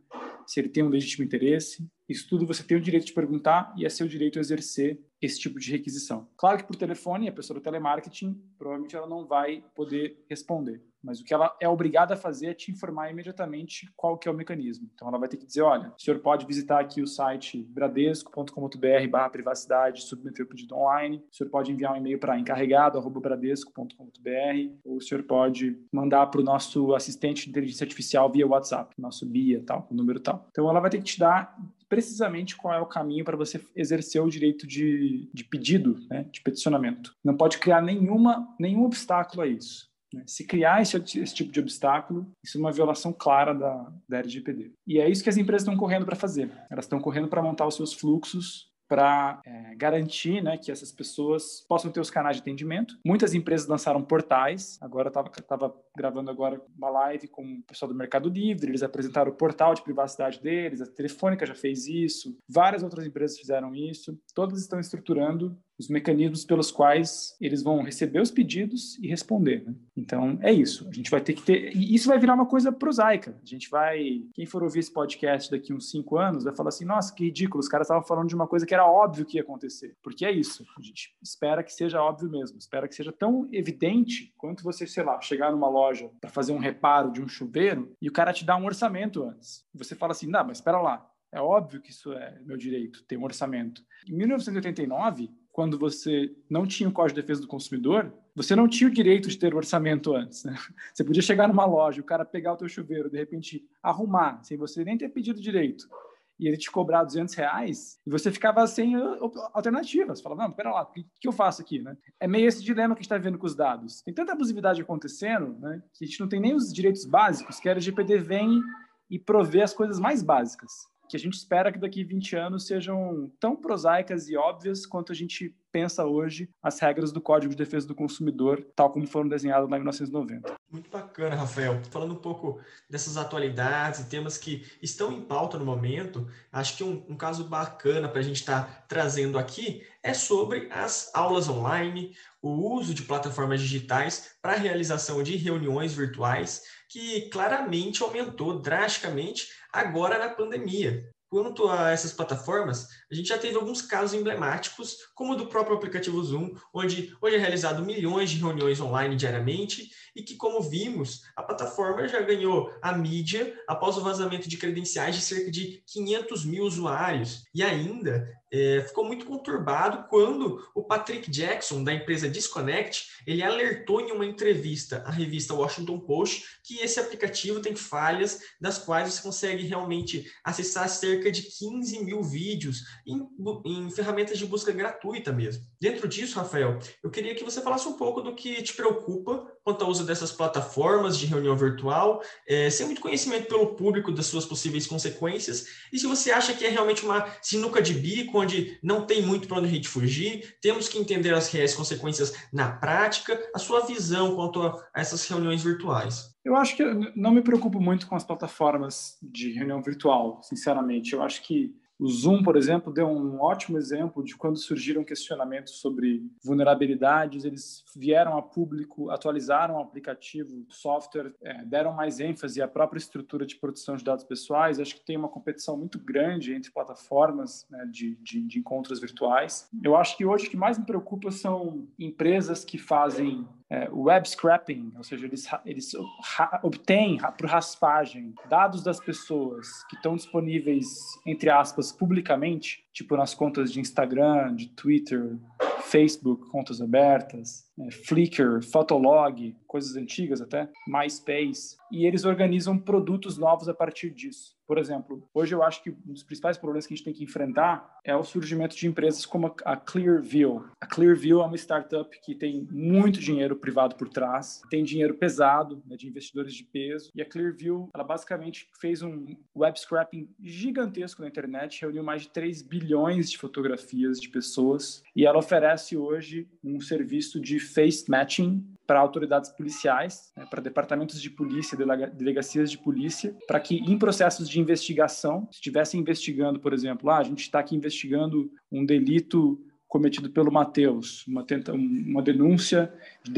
Se ele tem um legítimo interesse, isso tudo você tem o direito de perguntar e é seu direito exercer esse tipo de requisição. Claro que por telefone, a pessoa do telemarketing, provavelmente ela não vai poder responder, mas o que ela é obrigada a fazer é te informar imediatamente qual que é o mecanismo. Então ela vai ter que dizer, olha, o senhor pode visitar aqui o site bradesco.com.br barra privacidade, submeter o pedido online, o senhor pode enviar um e-mail para encarregado.bradesco.com.br ou o senhor pode mandar para o nosso assistente de inteligência artificial via WhatsApp, nosso BIA, tal, o número tal. Então ela vai ter que te dar precisamente qual é o caminho para você exercer o direito de, de pedido, né, de peticionamento. Não pode criar nenhuma, nenhum obstáculo a isso. Né? Se criar esse, esse, tipo de obstáculo, isso é uma violação clara da, da LGPD. E é isso que as empresas estão correndo para fazer. Elas estão correndo para montar os seus fluxos para é, garantir né, que essas pessoas possam ter os canais de atendimento. Muitas empresas lançaram portais. Agora eu estava gravando agora uma live com o pessoal do Mercado Livre. Eles apresentaram o portal de privacidade deles. A Telefônica já fez isso. Várias outras empresas fizeram isso. Todas estão estruturando os mecanismos pelos quais eles vão receber os pedidos e responder. Né? Então, é isso. A gente vai ter que ter. E isso vai virar uma coisa prosaica. A gente vai. Quem for ouvir esse podcast daqui uns cinco anos vai falar assim: nossa, que ridículo, os caras estavam falando de uma coisa que era óbvio que ia acontecer. Porque é isso. A gente espera que seja óbvio mesmo. Espera que seja tão evidente quanto você, sei lá, chegar numa loja para fazer um reparo de um chuveiro e o cara te dá um orçamento antes. Você fala assim: não, mas espera lá. É óbvio que isso é meu direito, ter um orçamento. Em 1989, quando você não tinha o Código de Defesa do Consumidor, você não tinha o direito de ter o orçamento antes. Né? Você podia chegar numa loja, o cara pegar o teu chuveiro, de repente arrumar, sem você nem ter pedido direito, e ele te cobrar 200 reais, e você ficava sem alternativas. Você falava, não, pera lá, o que, que, eu faço aqui? Né? É meio esse dilema que a gente está vendo com os dados. Tem tanta abusividade acontecendo né, que a gente não tem nem os direitos básicos, que a LGPD vem e provê as coisas mais básicas que a gente espera que daqui 20 anos sejam tão prosaicas e óbvias quanto a gente pensa hoje as regras do Código de Defesa do Consumidor, tal como foram desenhadas lá em 1990. Muito bacana, Rafael. Falando um pouco dessas atualidades e temas que estão em pauta no momento, acho que um, um caso bacana para a gente estar tá trazendo aqui é sobre as aulas online, o uso de plataformas digitais para realização de reuniões virtuais, que claramente aumentou drasticamente agora na pandemia. Quanto a essas plataformas, a gente já teve alguns casos emblemáticos, como o do próprio aplicativo Zoom, onde hoje é realizado milhões de reuniões online diariamente e que, como vimos, a plataforma já ganhou a mídia após o vazamento de credenciais de cerca de 500 mil usuários. E ainda é, ficou muito conturbado quando o Patrick Jackson, da empresa Disconnect, ele alertou em uma entrevista à revista Washington Post que esse aplicativo tem falhas das quais você consegue realmente acessar cerca de 15 mil vídeos em, em ferramentas de busca gratuita mesmo. Dentro disso, Rafael, eu queria que você falasse um pouco do que te preocupa quanto ao uso dessas plataformas de reunião virtual, é, sem muito conhecimento pelo público das suas possíveis consequências, e se você acha que é realmente uma sinuca de bico, onde não tem muito para onde a gente fugir, temos que entender as reais consequências na prática, a sua visão quanto a essas reuniões virtuais. Eu acho que eu não me preocupo muito com as plataformas de reunião virtual, sinceramente. Eu acho que o Zoom, por exemplo, deu um ótimo exemplo de quando surgiram questionamentos sobre vulnerabilidades, eles vieram a público, atualizaram o aplicativo, o software, é, deram mais ênfase à própria estrutura de proteção de dados pessoais. Acho que tem uma competição muito grande entre plataformas né, de, de, de encontros virtuais. Eu acho que hoje o que mais me preocupa são empresas que fazem é, web scrapping, ou seja, eles, eles obtêm por raspagem dados das pessoas que estão disponíveis, entre aspas, publicamente, tipo nas contas de Instagram, de Twitter, Facebook, contas abertas, é, Flickr, Fotolog, coisas antigas até, MySpace, e eles organizam produtos novos a partir disso. Por exemplo, hoje eu acho que um dos principais problemas que a gente tem que enfrentar é o surgimento de empresas como a Clearview. A Clearview é uma startup que tem muito dinheiro privado por trás, tem dinheiro pesado né, de investidores de peso, e a Clearview, ela basicamente fez um web scrapping gigantesco na internet, reuniu mais de 3 bilhões de fotografias de pessoas, e ela oferece hoje um serviço de face matching para autoridades policiais, né, para departamentos de polícia, delegacias de polícia, para que em processos de investigação, se estivessem investigando, por exemplo, ah, a gente está aqui investigando um delito cometido pelo Matheus, uma, uma denúncia de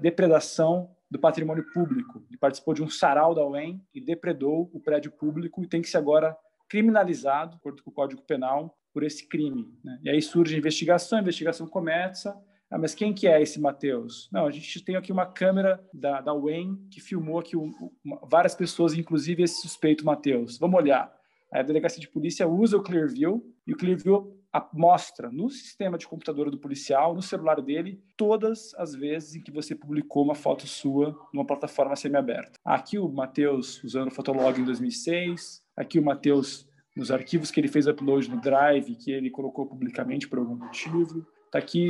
depredação do patrimônio público. Ele participou de um sarau da UEM e depredou o prédio público e tem que ser agora criminalizado, de acordo com o Código Penal, por esse crime. Né? E aí surge a investigação, a investigação começa, ah, mas quem que é esse Matheus? Não, a gente tem aqui uma câmera da, da UEM que filmou aqui um, várias pessoas, inclusive esse suspeito Matheus. Vamos olhar. A delegacia de polícia usa o Clearview e o Clearview mostra no sistema de computador do policial, no celular dele, todas as vezes em que você publicou uma foto sua numa plataforma semi-aberta. Aqui o Matheus usando o Fotolog em 2006, aqui o Matheus nos arquivos que ele fez upload no Drive, que ele colocou publicamente por algum motivo. Está aqui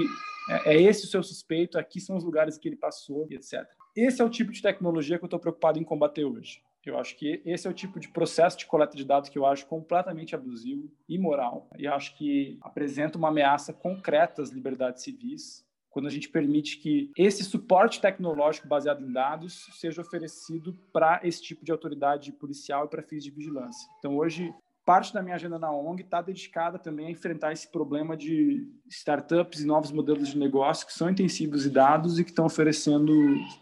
é, é esse o seu suspeito, aqui são os lugares que ele passou, etc. Esse é o tipo de tecnologia que eu estou preocupado em combater hoje. Eu acho que esse é o tipo de processo de coleta de dados que eu acho completamente abusivo, imoral, e acho que apresenta uma ameaça concreta às liberdades civis, quando a gente permite que esse suporte tecnológico baseado em dados seja oferecido para esse tipo de autoridade policial e para fins de vigilância. Então, hoje, parte da minha agenda na ONG está dedicada também a enfrentar esse problema de startups e novos modelos de negócio que são intensivos e dados e que estão oferecendo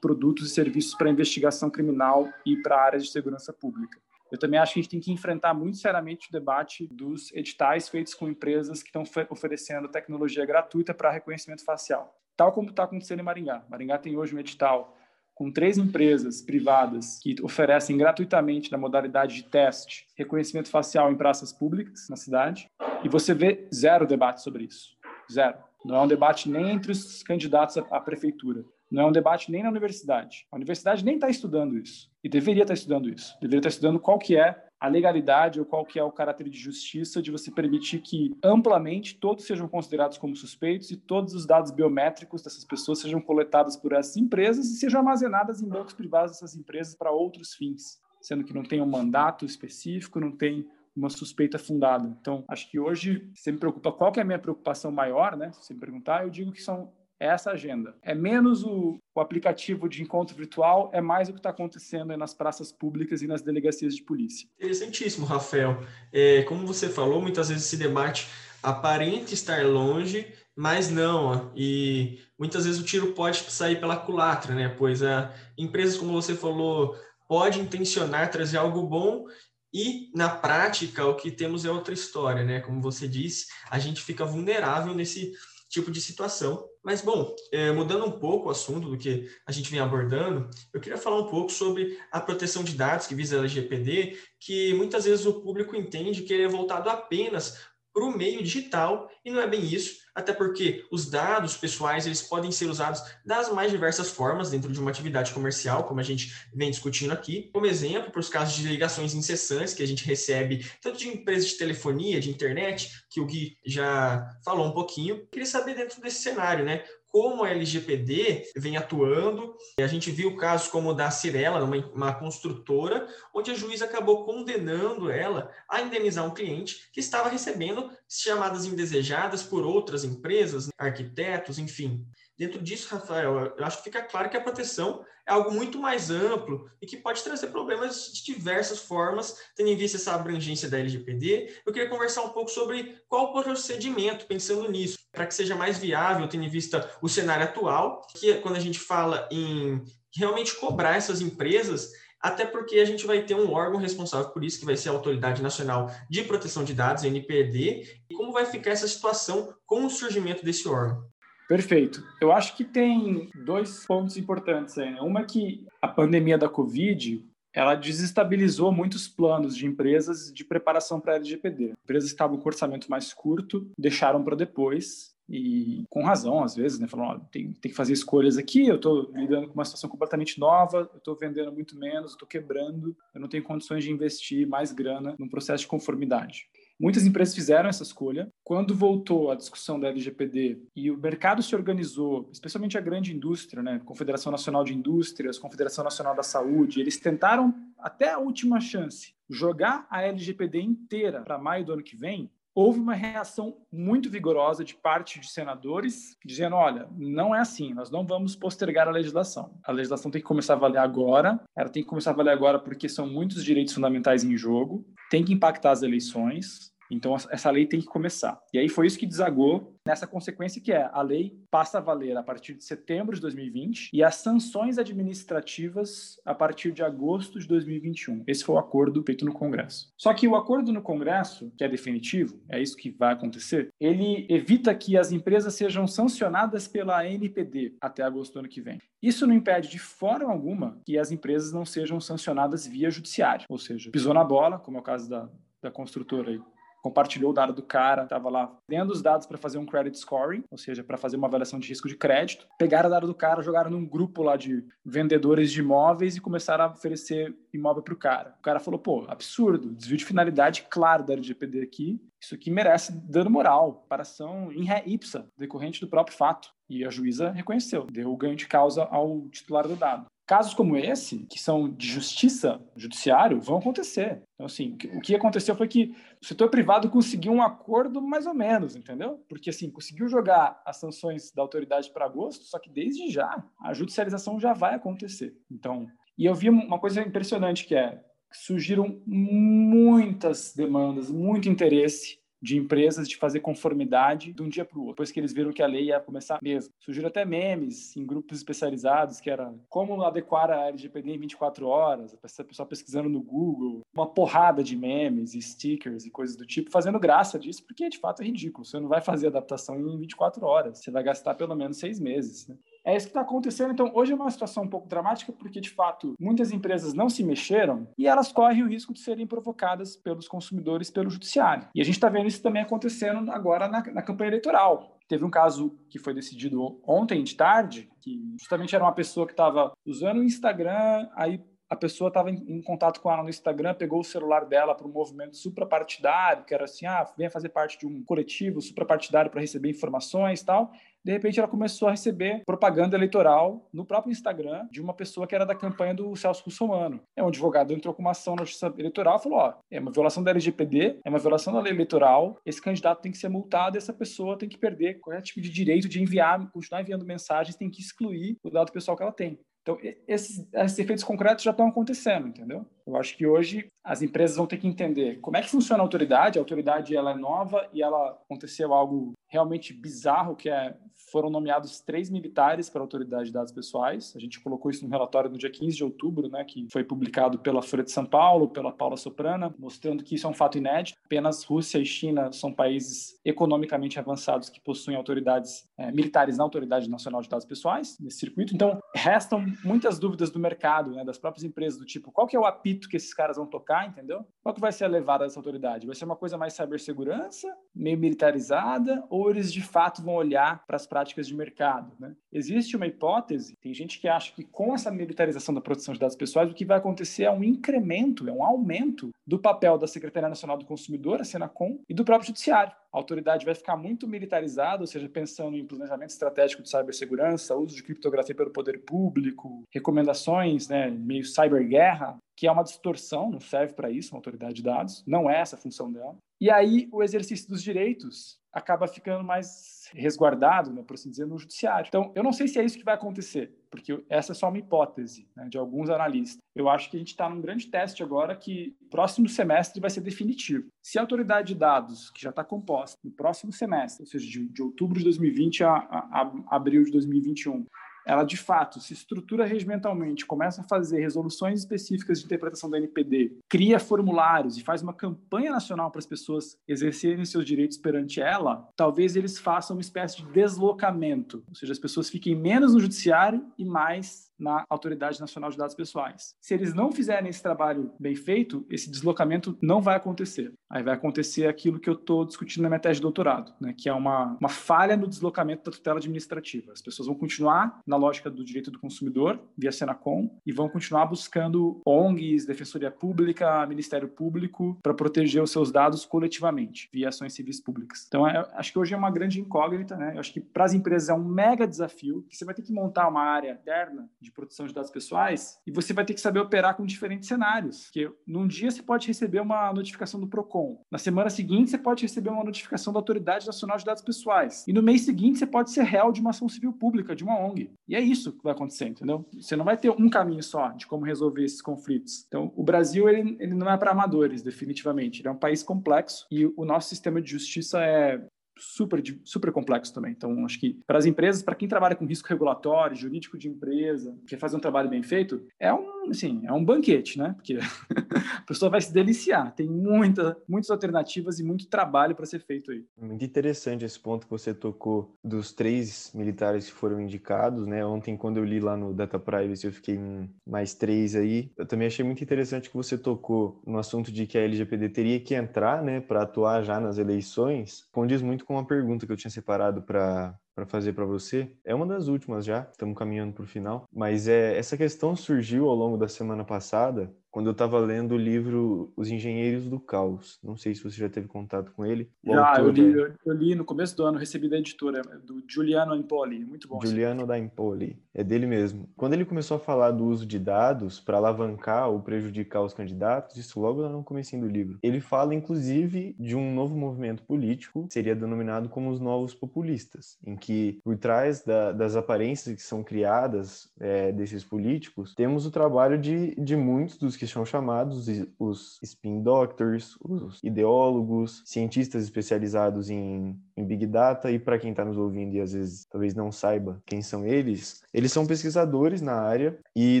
produtos e serviços para investigação criminal e para áreas de segurança pública. Eu também acho que a gente tem que enfrentar muito seriamente o debate dos editais feitos com empresas que estão oferecendo tecnologia gratuita para reconhecimento facial, tal como está acontecendo em Maringá. Maringá tem hoje um edital com três empresas privadas que oferecem gratuitamente na modalidade de teste reconhecimento facial em praças públicas na cidade, e você vê zero debate sobre isso. Zero. Não é um debate nem entre os candidatos à prefeitura. Não é um debate nem na universidade. A universidade nem está estudando isso. E deveria estar tá estudando isso. Deveria estar tá estudando qual que é a legalidade ou qual que é o caráter de justiça de você permitir que amplamente todos sejam considerados como suspeitos e todos os dados biométricos dessas pessoas sejam coletados por essas empresas e sejam armazenadas em bancos privados dessas empresas para outros fins, sendo que não tem um mandato específico, não tem uma suspeita fundada. Então, acho que hoje você me preocupa qual que é a minha preocupação maior, né? Se você me perguntar, eu digo que são é essa agenda. É menos o, o aplicativo de encontro virtual, é mais o que está acontecendo nas praças públicas e nas delegacias de polícia. Interessantíssimo, Rafael. É, como você falou, muitas vezes esse debate aparente estar longe, mas não. E muitas vezes o tiro pode sair pela culatra, né? Pois a empresas, como você falou, pode intencionar trazer algo bom e na prática o que temos é outra história, né? Como você disse, a gente fica vulnerável nesse tipo de situação. Mas, bom, é, mudando um pouco o assunto do que a gente vem abordando, eu queria falar um pouco sobre a proteção de dados que visa a LGPD, que muitas vezes o público entende que ele é voltado apenas para o meio digital e não é bem isso, até porque os dados pessoais eles podem ser usados das mais diversas formas dentro de uma atividade comercial, como a gente vem discutindo aqui. Como exemplo, para os casos de ligações incessantes que a gente recebe tanto de empresas de telefonia, de internet, que o Gui já falou um pouquinho. Queria saber dentro desse cenário, né? Como a LGPD vem atuando. A gente viu casos como o da Cirela, uma, uma construtora, onde a juíza acabou condenando ela a indenizar um cliente que estava recebendo chamadas indesejadas por outras empresas, arquitetos, enfim. Dentro disso, Rafael, eu acho que fica claro que a proteção é algo muito mais amplo e que pode trazer problemas de diversas formas, tendo em vista essa abrangência da LGPD. Eu queria conversar um pouco sobre qual o procedimento, pensando nisso, para que seja mais viável, tendo em vista o cenário atual, que é quando a gente fala em realmente cobrar essas empresas, até porque a gente vai ter um órgão responsável por isso, que vai ser a Autoridade Nacional de Proteção de Dados, NPD, e como vai ficar essa situação com o surgimento desse órgão. Perfeito. Eu acho que tem dois pontos importantes aí. Né? Uma é que a pandemia da Covid ela desestabilizou muitos planos de empresas de preparação para a LGPD. Empresas estavam com orçamento mais curto deixaram para depois e com razão às vezes, né? Falando, tem, tem que fazer escolhas aqui. Eu estou lidando com uma situação completamente nova, eu estou vendendo muito menos, estou quebrando, eu não tenho condições de investir mais grana num processo de conformidade. Muitas empresas fizeram essa escolha. Quando voltou a discussão da LGPD e o mercado se organizou, especialmente a grande indústria, né, Confederação Nacional de Indústrias, Confederação Nacional da Saúde, eles tentaram até a última chance jogar a LGPD inteira para maio do ano que vem houve uma reação muito vigorosa de parte de senadores, dizendo: olha, não é assim, nós não vamos postergar a legislação. A legislação tem que começar a valer agora, ela tem que começar a valer agora porque são muitos direitos fundamentais em jogo, tem que impactar as eleições, então, essa lei tem que começar. E aí foi isso que desagou nessa consequência que é a lei passa a valer a partir de setembro de 2020 e as sanções administrativas a partir de agosto de 2021. Esse foi o acordo feito no Congresso. Só que o acordo no Congresso, que é definitivo, é isso que vai acontecer, ele evita que as empresas sejam sancionadas pela NPD até agosto do ano que vem. Isso não impede de forma alguma que as empresas não sejam sancionadas via judiciário, ou seja, pisou na bola, como é o caso da, da construtora aí, compartilhou o dado do cara, estava lá dando os dados para fazer um credit scoring, ou seja, para fazer uma avaliação de risco de crédito. Pegaram o dado do cara, jogaram num grupo lá de vendedores de imóveis e começaram a oferecer imóvel para o cara. O cara falou: pô, absurdo, desvio de finalidade claro da LGPD aqui. Isso aqui merece dano moral, paração in ré ipsa, decorrente do próprio fato. E a juíza reconheceu, deu o ganho de causa ao titular do dado. Casos como esse, que são de justiça judiciário, vão acontecer. Então, assim, o que aconteceu foi que o setor privado conseguiu um acordo mais ou menos, entendeu? Porque, assim, conseguiu jogar as sanções da autoridade para agosto, só que desde já a judicialização já vai acontecer. Então, e eu vi uma coisa impressionante que é, surgiram muitas demandas, muito interesse de empresas de fazer conformidade de um dia para o outro. Depois que eles viram que a lei ia começar mesmo. Surgiram até memes em grupos especializados que era como adequar a LGPD em 24 horas, a pessoa pesquisando no Google, uma porrada de memes e stickers e coisas do tipo, fazendo graça disso, porque de fato é ridículo. Você não vai fazer adaptação em 24 horas, você vai gastar pelo menos seis meses. Né? É isso que está acontecendo. Então, hoje é uma situação um pouco dramática, porque, de fato, muitas empresas não se mexeram e elas correm o risco de serem provocadas pelos consumidores pelo judiciário. E a gente está vendo isso também acontecendo agora na, na campanha eleitoral. Teve um caso que foi decidido ontem de tarde, que justamente era uma pessoa que estava usando o Instagram, aí a pessoa estava em, em, contato com ela no Instagram, pegou o celular dela para um movimento suprapartidário, que era assim, ah, venha fazer parte de um coletivo suprapartidário para receber informações e tal de repente ela começou a receber propaganda eleitoral no próprio Instagram de uma pessoa que era da campanha do Celso Russomano. É um advogado entrou com uma ação na justiça eleitoral e falou: ó, é uma violação da LGPD, é uma violação da lei eleitoral, esse candidato tem que ser multado essa pessoa tem que perder qualquer tipo de direito de enviar, continuar enviando mensagens, tem que excluir o dado pessoal que ela tem. Então, esses, esses, efeitos concretos já estão acontecendo, entendeu? Eu acho que hoje as empresas vão ter que entender como é que funciona a autoridade. A autoridade ela é nova e ela aconteceu algo realmente bizarro, que é foram nomeados três militares para a Autoridade de Dados Pessoais. A gente colocou isso no relatório no dia 15 de outubro, né, que foi publicado pela Folha de São Paulo, pela Paula Soprana, mostrando que isso é um fato inédito. Apenas Rússia e China são países economicamente avançados que possuem autoridades é, militares na Autoridade Nacional de Dados Pessoais, nesse circuito. Então, restam muitas dúvidas do mercado, né, das próprias empresas, do tipo, qual que é o apito que esses caras vão tocar, entendeu? Qual que vai ser a levada dessa autoridade? Vai ser uma coisa mais cibersegurança, meio militarizada, ou eles de fato vão olhar para as práticas de mercado. Né? Existe uma hipótese, tem gente que acha que com essa militarização da proteção de dados pessoais, o que vai acontecer é um incremento, é um aumento do papel da Secretaria Nacional do Consumidor, a Senacom, e do próprio Judiciário. A autoridade vai ficar muito militarizada, ou seja, pensando em planejamento estratégico de cibersegurança, uso de criptografia pelo poder público, recomendações, né, meio cyberguerra, que é uma distorção, não serve para isso, uma autoridade de dados, não é essa a função dela. E aí o exercício dos direitos acaba ficando mais resguardado, né, por assim dizer, no judiciário. Então, eu não sei se é isso que vai acontecer, porque essa é só uma hipótese né, de alguns analistas. Eu acho que a gente está num grande teste agora que próximo semestre vai ser definitivo. Se a autoridade de dados, que já está composta no próximo semestre, ou seja, de, de outubro de 2020 a, a, a abril de 2021, ela de fato se estrutura regimentalmente, começa a fazer resoluções específicas de interpretação da NPD, cria formulários e faz uma campanha nacional para as pessoas exercerem seus direitos perante ela, talvez eles façam uma espécie de deslocamento, ou seja, as pessoas fiquem menos no judiciário e mais na Autoridade Nacional de Dados Pessoais. Se eles não fizerem esse trabalho bem feito, esse deslocamento não vai acontecer. Aí vai acontecer aquilo que eu estou discutindo na minha tese de doutorado, né, que é uma, uma falha no deslocamento da tutela administrativa. As pessoas vão continuar na lógica do direito do consumidor, via Senacom, e vão continuar buscando ONGs, Defensoria Pública, Ministério Público, para proteger os seus dados coletivamente, via ações civis públicas. Então, é, acho que hoje é uma grande incógnita, né? Eu acho que para as empresas é um mega desafio, que você vai ter que montar uma área interna de de proteção de dados pessoais e você vai ter que saber operar com diferentes cenários. Que num dia você pode receber uma notificação do Procon, na semana seguinte você pode receber uma notificação da Autoridade Nacional de Dados Pessoais e no mês seguinte você pode ser réu de uma ação civil pública, de uma ONG. E é isso que vai acontecer, entendeu? Você não vai ter um caminho só de como resolver esses conflitos. Então, o Brasil ele, ele não é para amadores, definitivamente. Ele é um país complexo e o nosso sistema de justiça é super, super complexo também. Então, acho que para as empresas, para quem trabalha com risco regulatório, jurídico de empresa, quer fazer um trabalho bem feito, é um, assim, é um banquete, né? Porque a pessoa vai se deliciar. Tem muita, muitas alternativas e muito trabalho para ser feito aí. Muito interessante esse ponto que você tocou dos três militares que foram indicados, né? Ontem, quando eu li lá no Data Privacy, eu fiquei mais três aí. Eu também achei muito interessante que você tocou no assunto de que a LGPD teria que entrar, né, para atuar já nas eleições. Condiz muito com uma pergunta que eu tinha separado para para fazer para você. É uma das últimas já, estamos caminhando para o final, mas é essa questão surgiu ao longo da semana passada quando eu estava lendo o livro Os Engenheiros do Caos. Não sei se você já teve contato com ele. já, eu li, eu, eu, li no começo do ano, recebi da editora, do Giuliano Impoli, muito bom. Giuliano da Impoli, é dele mesmo. Quando ele começou a falar do uso de dados para alavancar ou prejudicar os candidatos, isso logo no começo do livro. Ele fala, inclusive, de um novo movimento político, seria denominado como os novos populistas, em que por trás da, das aparências que são criadas é, desses políticos, temos o trabalho de, de muitos dos que são chamados os spin doctors, os ideólogos, cientistas especializados em, em Big Data, e para quem está nos ouvindo e às vezes talvez não saiba quem são eles, eles são pesquisadores na área e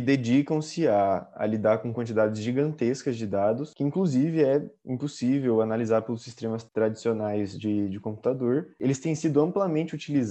dedicam-se a, a lidar com quantidades gigantescas de dados, que inclusive é impossível analisar pelos sistemas tradicionais de, de computador. Eles têm sido amplamente utilizados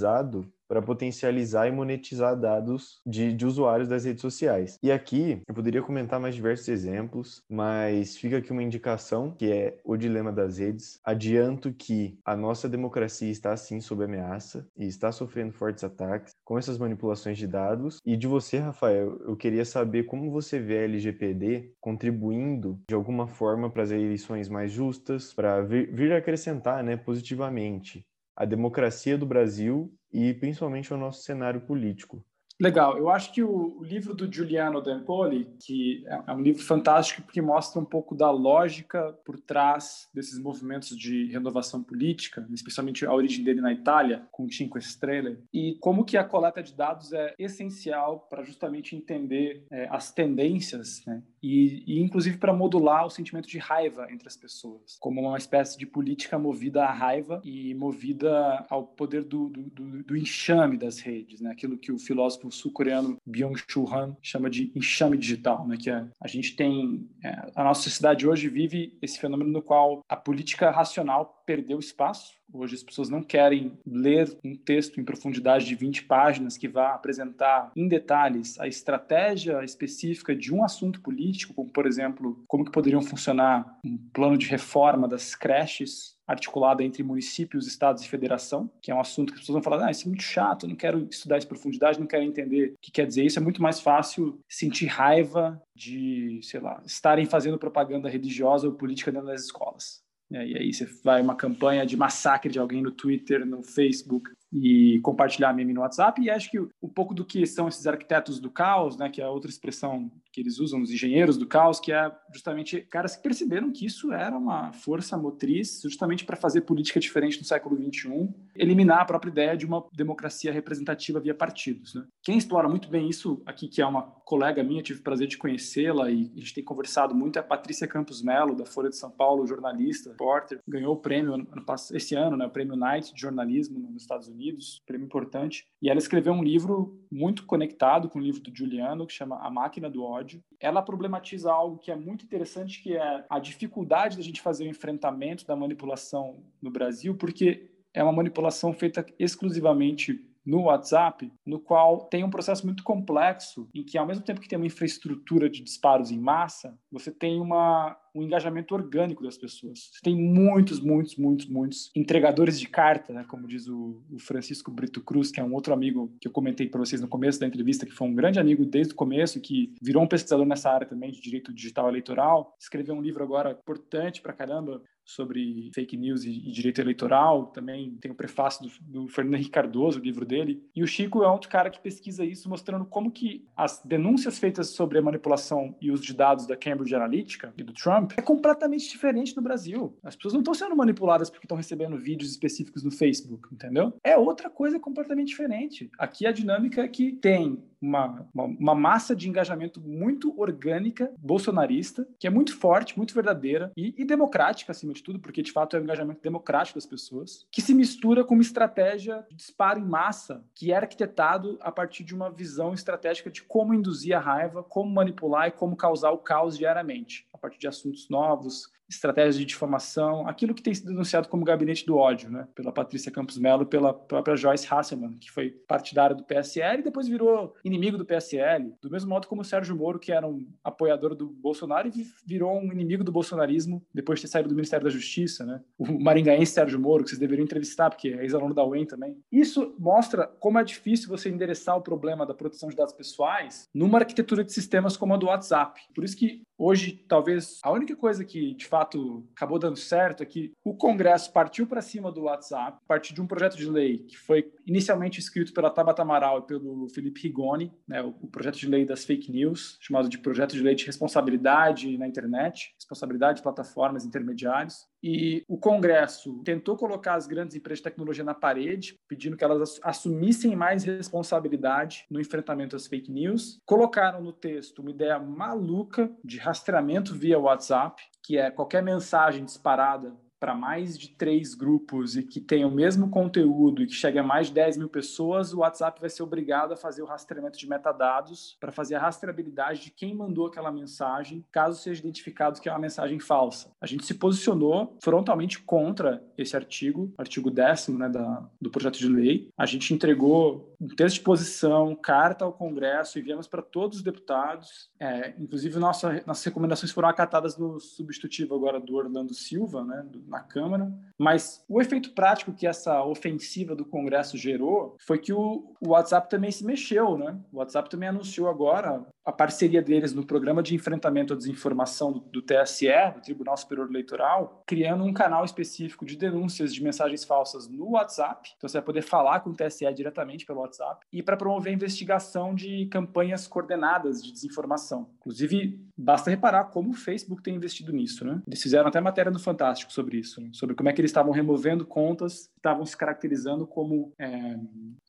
para potencializar e monetizar dados de, de usuários das redes sociais. E aqui eu poderia comentar mais diversos exemplos, mas fica aqui uma indicação que é o dilema das redes. Adianto que a nossa democracia está sim sob ameaça e está sofrendo fortes ataques com essas manipulações de dados. E de você, Rafael, eu queria saber como você vê a LGPD contribuindo de alguma forma para as eleições mais justas, para vir, vir acrescentar né, positivamente a democracia do Brasil e principalmente ao nosso cenário político. Legal. Eu acho que o, livro do Giuliano D'Empoli, que é, é um livro fantástico porque mostra um pouco da lógica por trás desses movimentos de renovação política, especialmente a origem dele na Itália, com o Cinque Stelle, e como que a coleta de dados é essencial para justamente entender é, as tendências, né? e, e inclusive para modular o sentimento de raiva entre as pessoas, como uma espécie de política movida à raiva e movida ao poder do, do, do, do enxame das redes, né? aquilo que o filósofo o sul-coreano Byung-Chul Han chama de enxame digital, né? que é, a gente tem, é, a nossa sociedade hoje vive esse fenômeno no qual a política racional perdeu espaço. Hoje as pessoas não querem ler um texto em profundidade de 20 páginas que vá apresentar em detalhes a estratégia específica de um assunto político, como por exemplo, como que poderiam funcionar um plano de reforma das creches articulada entre municípios, estados e federação, que é um assunto que as pessoas vão falar, ah, isso é muito chato, não quero estudar isso em profundidade, não quero entender o que quer dizer isso. É muito mais fácil sentir raiva de, sei lá, estarem fazendo propaganda religiosa ou política dentro das escolas. E aí você vai uma campanha de massacre de alguém no Twitter, no Facebook, e compartilhar meme no WhatsApp. E acho que um pouco do que são esses arquitetos do caos, né, que é outra expressão que eles usam, os engenheiros do caos, que é justamente caras que perceberam que isso era uma força motriz justamente para fazer política diferente no século XXI, eliminar a própria ideia de uma democracia representativa via partidos. Né? Quem explora muito bem isso aqui, que é uma colega minha, tive o prazer de conhecê-la e a gente tem conversado muito, é a Patrícia Campos Melo, da Folha de São Paulo, jornalista, repórter, ganhou o prêmio esse ano, né, o prêmio Knight de jornalismo nos Estados Unidos, prêmio importante. E ela escreveu um livro muito conectado com o livro do Giuliano, que chama A Máquina do Ódio. Ela problematiza algo que é muito interessante, que é a dificuldade da gente fazer o enfrentamento da manipulação no Brasil, porque é uma manipulação feita exclusivamente no WhatsApp, no qual tem um processo muito complexo, em que ao mesmo tempo que tem uma infraestrutura de disparos em massa, você tem uma, um engajamento orgânico das pessoas. Você tem muitos, muitos, muitos, muitos entregadores de carta, né, como diz o, o Francisco Brito Cruz, que é um outro amigo que eu comentei para vocês no começo da entrevista, que foi um grande amigo desde o começo, que virou um pesquisador nessa área também de direito digital eleitoral, escreveu um livro agora importante para caramba sobre fake news e, e, direito eleitoral. Também tem o prefácio do, do, Fernando Henrique Cardoso, o livro dele. E o Chico é outro cara que pesquisa isso, mostrando como que as denúncias feitas sobre a manipulação e uso de dados da Cambridge Analytica e do Trump é completamente diferente no Brasil. As pessoas não estão sendo manipuladas porque estão recebendo vídeos específicos no Facebook, entendeu? É outra coisa completamente diferente. Aqui a dinâmica é que tem uma, uma, uma, massa de engajamento muito orgânica, bolsonarista, que é muito forte, muito verdadeira e, e, democrática, acima de tudo, porque de fato é um engajamento democrático das pessoas, que se mistura com uma estratégia de disparo em massa, que é arquitetado a partir de uma visão estratégica de como induzir a raiva, como manipular e como causar o caos diariamente, a partir de assuntos novos, estratégias de difamação, aquilo que tem sido denunciado como gabinete do ódio, né, pela Patrícia Campos Melo pela própria Joyce Hasselman, que foi partidária do PSL e depois virou inimigo do PSL, do mesmo modo como o Sérgio Moro, que era um apoiador do Bolsonaro e virou um inimigo do bolsonarismo depois de ter saído do Ministério da Justiça, né? O maringaense Sérgio Moro, que vocês deveriam entrevistar, porque é ex-aluno da UEM também. Isso mostra como é difícil você endereçar o problema da proteção de dados pessoais numa arquitetura de sistemas como a do WhatsApp. Por isso que hoje, talvez, a única coisa que, de fato, acabou dando certo é que o Congresso partiu para cima do WhatsApp, a partir de um projeto de lei que foi inicialmente escrito pela Tabata Amaral e pelo Felipe Rigoni, né, o, projeto de lei das fake news, chamado de projeto de lei de responsabilidade na internet, responsabilidade de plataformas intermediários. E o Congresso tentou colocar as grandes empresas de tecnologia na parede, pedindo que elas assumissem mais responsabilidade no enfrentamento às fake news. Colocaram no texto uma ideia maluca de rastreamento via WhatsApp, que é qualquer mensagem disparada para mais de três grupos e que tenha o mesmo conteúdo e que chegue a mais de 10 mil pessoas, o WhatsApp vai ser obrigado a fazer o rastreamento de metadados para fazer a rastreabilidade de quem mandou aquela mensagem, caso seja identificado que é uma mensagem falsa. A gente se posicionou frontalmente contra esse artigo, artigo 10 né, da, do projeto de lei. A gente entregou um texto de posição, carta ao Congresso, enviamos para todos os deputados. É, inclusive, nossa, nossas recomendações foram acatadas no substitutivo agora do Orlando Silva, né, do, na Câmara, mas o efeito prático que essa ofensiva do Congresso gerou foi que o, o WhatsApp também se mexeu, né? O WhatsApp também anunciou agora a parceria deles no programa de enfrentamento à desinformação do, do TSE, do Tribunal Superior Eleitoral, criando um canal específico de denúncias de mensagens falsas no WhatsApp. Então você vai poder falar com o TSE diretamente pelo WhatsApp e para promover a investigação de campanhas coordenadas de desinformação. Inclusive, basta reparar como o Facebook tem investido nisso, né? Eles fizeram até matéria no Fantástico sobre isso, né? sobre como é que eles estavam removendo contas estavam se caracterizando como é,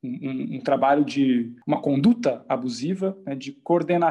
um, um, trabalho de uma conduta abusiva, né, de coordenação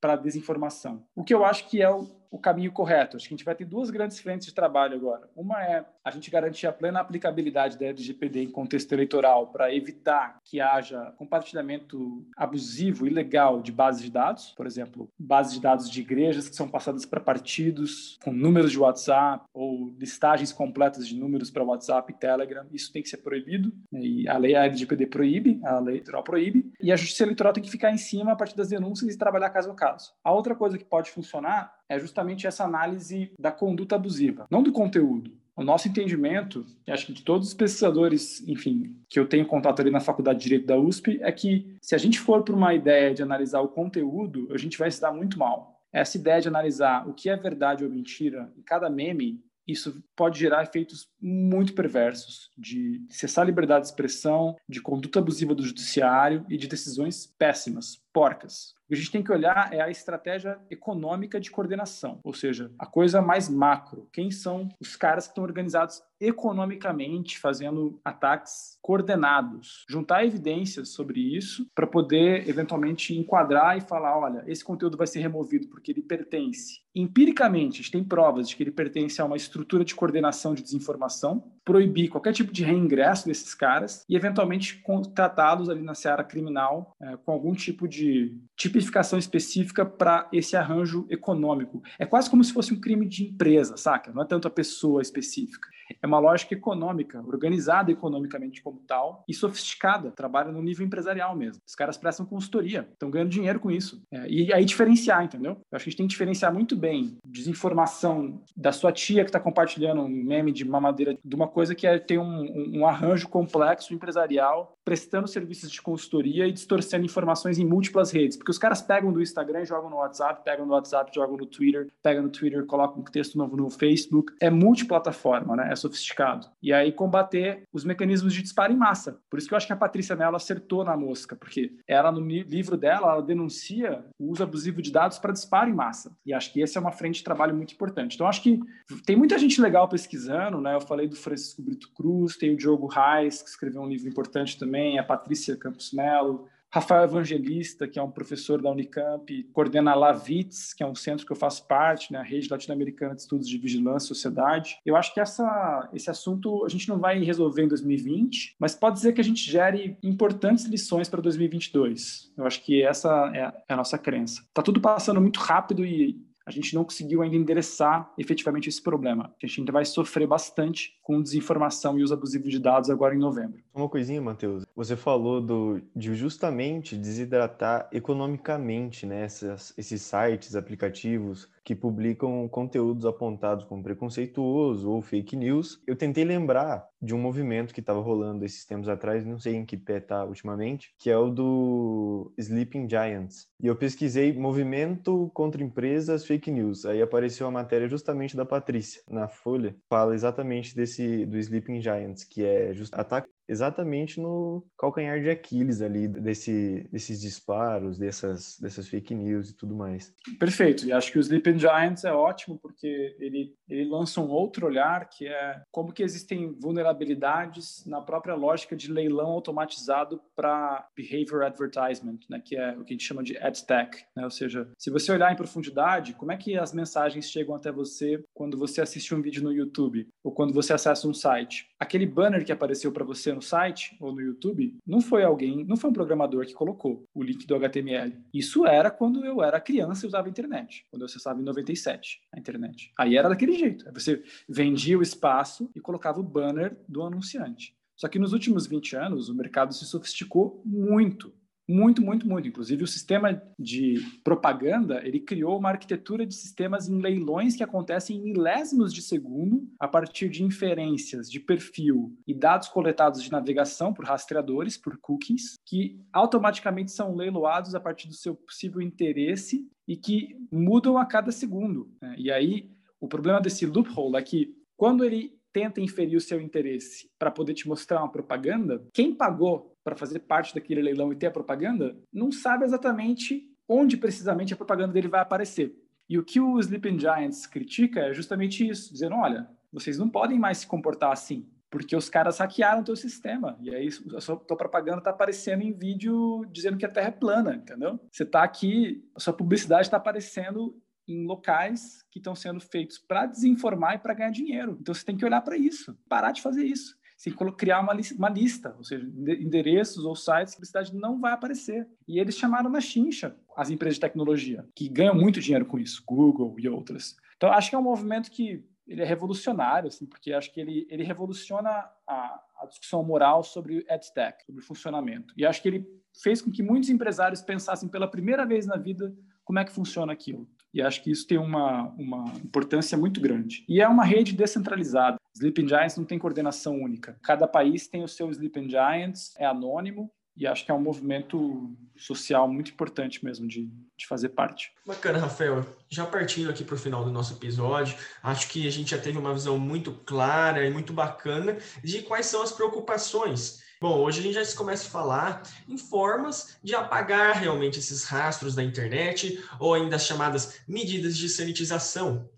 para a desinformação. O que eu acho que é o, o caminho correto. Acho que a gente vai ter duas grandes frentes de trabalho agora. Uma é a gente garantir a plena aplicabilidade da LGPD em contexto eleitoral para evitar que haja compartilhamento abusivo, ilegal de bases de dados, por exemplo, bases de dados de igrejas que são passadas para partidos com números de WhatsApp ou listagens completas de números para WhatsApp e Telegram. Isso tem que ser proibido e a lei a LGPD proíbe, a lei eleitoral proíbe e a Justiça Eleitoral tem que ficar em cima a partir das denúncias e trabalhar caso a caso. A outra coisa que pode funcionar é justamente essa análise da conduta abusiva, não do conteúdo. O nosso entendimento, e acho que de todos os pesquisadores, enfim, que eu tenho contato ali na Faculdade de Direito da USP, é que se a gente for para uma ideia de analisar o conteúdo, a gente vai se dar muito mal. Essa ideia de analisar o que é verdade ou mentira em cada meme, isso pode gerar efeitos muito perversos de cessar a liberdade de expressão, de conduta abusiva do judiciário e de decisões péssimas, porcas. O que a gente tem que olhar é a estratégia econômica de coordenação, ou seja, a coisa mais macro. Quem são os caras que estão organizados economicamente, fazendo ataques coordenados? Juntar evidências sobre isso para poder eventualmente enquadrar e falar: olha, esse conteúdo vai ser removido porque ele pertence. Empiricamente, a gente tem provas de que ele pertence a uma estrutura de coordenação de desinformação, proibir qualquer tipo de reingresso desses caras e eventualmente tratá-los ali na seara criminal é, com algum tipo de tipificação específica para esse arranjo econômico. É quase como se fosse um crime de empresa, saca? Não é tanto a pessoa específica. É uma lógica econômica, organizada economicamente como tal e sofisticada, trabalha no nível empresarial mesmo. Os caras prestam consultoria, estão ganhando dinheiro com isso. É, e aí diferenciar, entendeu? Eu acho que a gente tem que diferenciar muito bem desinformação da sua tia que está compartilhando um meme de mamadeira de uma coisa que é ter um, um, um arranjo complexo empresarial prestando serviços de consultoria e distorcendo informações em múltiplas redes. Porque os caras pegam do Instagram, jogam no WhatsApp, pegam no WhatsApp, jogam no Twitter, pegam no Twitter, colocam um texto novo no Facebook. É multiplataforma, né? É sofisticado. E aí combater os mecanismos de disparo em massa. Por isso que eu acho que a Patrícia Mello acertou na mosca, porque ela, no livro dela, ela denuncia o uso abusivo de dados para disparo em massa. E acho que essa é uma frente de trabalho muito importante. Então, acho que tem muita gente legal pesquisando, né? Eu falei do Francisco Brito Cruz, tem o Diogo Reis, que escreveu um livro importante também também, a Patrícia Campos Melo, Rafael Evangelista, que é um professor da Unicamp, coordena a Lavitz, que é um centro que eu faço parte, né, a Rede Latino-Americana de Estudos de Vigilância e Sociedade. Eu acho que essa, esse assunto a gente não vai resolver em 2020, mas pode ser que a gente gere importantes lições para 2022. Eu acho que essa é a, é a nossa crença. Está tudo passando muito rápido e a gente não conseguiu ainda endereçar efetivamente esse problema. A gente ainda vai sofrer bastante com desinformação e uso abusivo de dados agora em novembro. Uma coisinha, Matheus. Você falou do, de justamente desidratar economicamente né, esses, esses sites, aplicativos que publicam conteúdos apontados como preconceituoso ou fake news. Eu tentei lembrar de um movimento que estava rolando esses tempos atrás, não sei em que pé está ultimamente, que é o do Sleeping Giants. E eu pesquisei movimento contra empresas fake news. Aí apareceu a matéria justamente da Patrícia na Folha, fala exatamente desse do Sleeping Giants, que é just, ataque exatamente no calcanhar de Aquiles ali desse, desses disparos, dessas, dessas fake news e tudo mais. Perfeito. E acho que o Sleeping Giants é ótimo porque ele, ele lança um outro olhar que é como que existem vulnerabilidades na própria lógica de leilão automatizado para behavior advertisement, né, que é o que a gente chama de ad tech, né? Ou seja, se você olhar em profundidade, como é que as mensagens chegam até você quando você assiste um vídeo no YouTube ou quando você acessa um site? Aquele banner que apareceu para você no site ou no YouTube, não foi alguém, não foi um programador que colocou o link do HTML. Isso era quando eu era criança e usava a internet, quando eu acessava em 97 a internet. Aí era daquele jeito. Você vendia o espaço e colocava o banner do anunciante. Só que nos últimos 20 anos, o mercado se sofisticou muito muito, muito, muito. Inclusive, o sistema de propaganda, ele criou uma arquitetura de sistemas em leilões que acontecem em milésimos de segundo a partir de inferências de perfil e dados coletados de navegação por rastreadores, por cookies, que automaticamente são leiloados a partir do seu possível interesse e que mudam a cada segundo. Né? E aí, o problema desse loophole é que quando ele tenta inferir o seu interesse para poder te mostrar uma propaganda, quem pagou para fazer parte daquele leilão e ter a propaganda, não sabe exatamente onde precisamente a propaganda dele vai aparecer. E o que o Sleeping Giants critica é justamente isso, dizendo, olha, vocês não podem mais se comportar assim, porque os caras hackearam o teu sistema, e aí a sua tua propaganda está aparecendo em vídeo dizendo que a Terra é plana, entendeu? Você está aqui, a sua publicidade está aparecendo em locais que estão sendo feitos para desinformar e para ganhar dinheiro. Então você tem que olhar para isso, parar de fazer isso. Você tem que criar uma, lista, uma lista, ou seja, endereços ou sites que a publicidade não vai aparecer. E eles chamaram na chincha as empresas de tecnologia, que ganham muito dinheiro com isso, Google e outras. Então, acho que é um movimento que ele é revolucionário, assim, porque acho que ele, ele revoluciona a, a discussão moral sobre EdTech, sobre funcionamento. E acho que ele fez com que muitos empresários pensassem pela primeira vez na vida como é que funciona aquilo. E acho que isso tem uma, uma importância muito grande. E é uma rede descentralizada. Sleeping Giants não tem coordenação única. Cada país tem o seu Sleeping Giants, é anônimo, e acho que é um movimento social muito importante mesmo de, de fazer parte. Bacana, Rafael. Já partindo aqui para o final do nosso episódio, acho que a gente já teve uma visão muito clara e muito bacana de quais são as preocupações Bom, hoje a gente já começa a falar em formas de apagar realmente esses rastros da internet ou ainda as chamadas medidas de sanitização.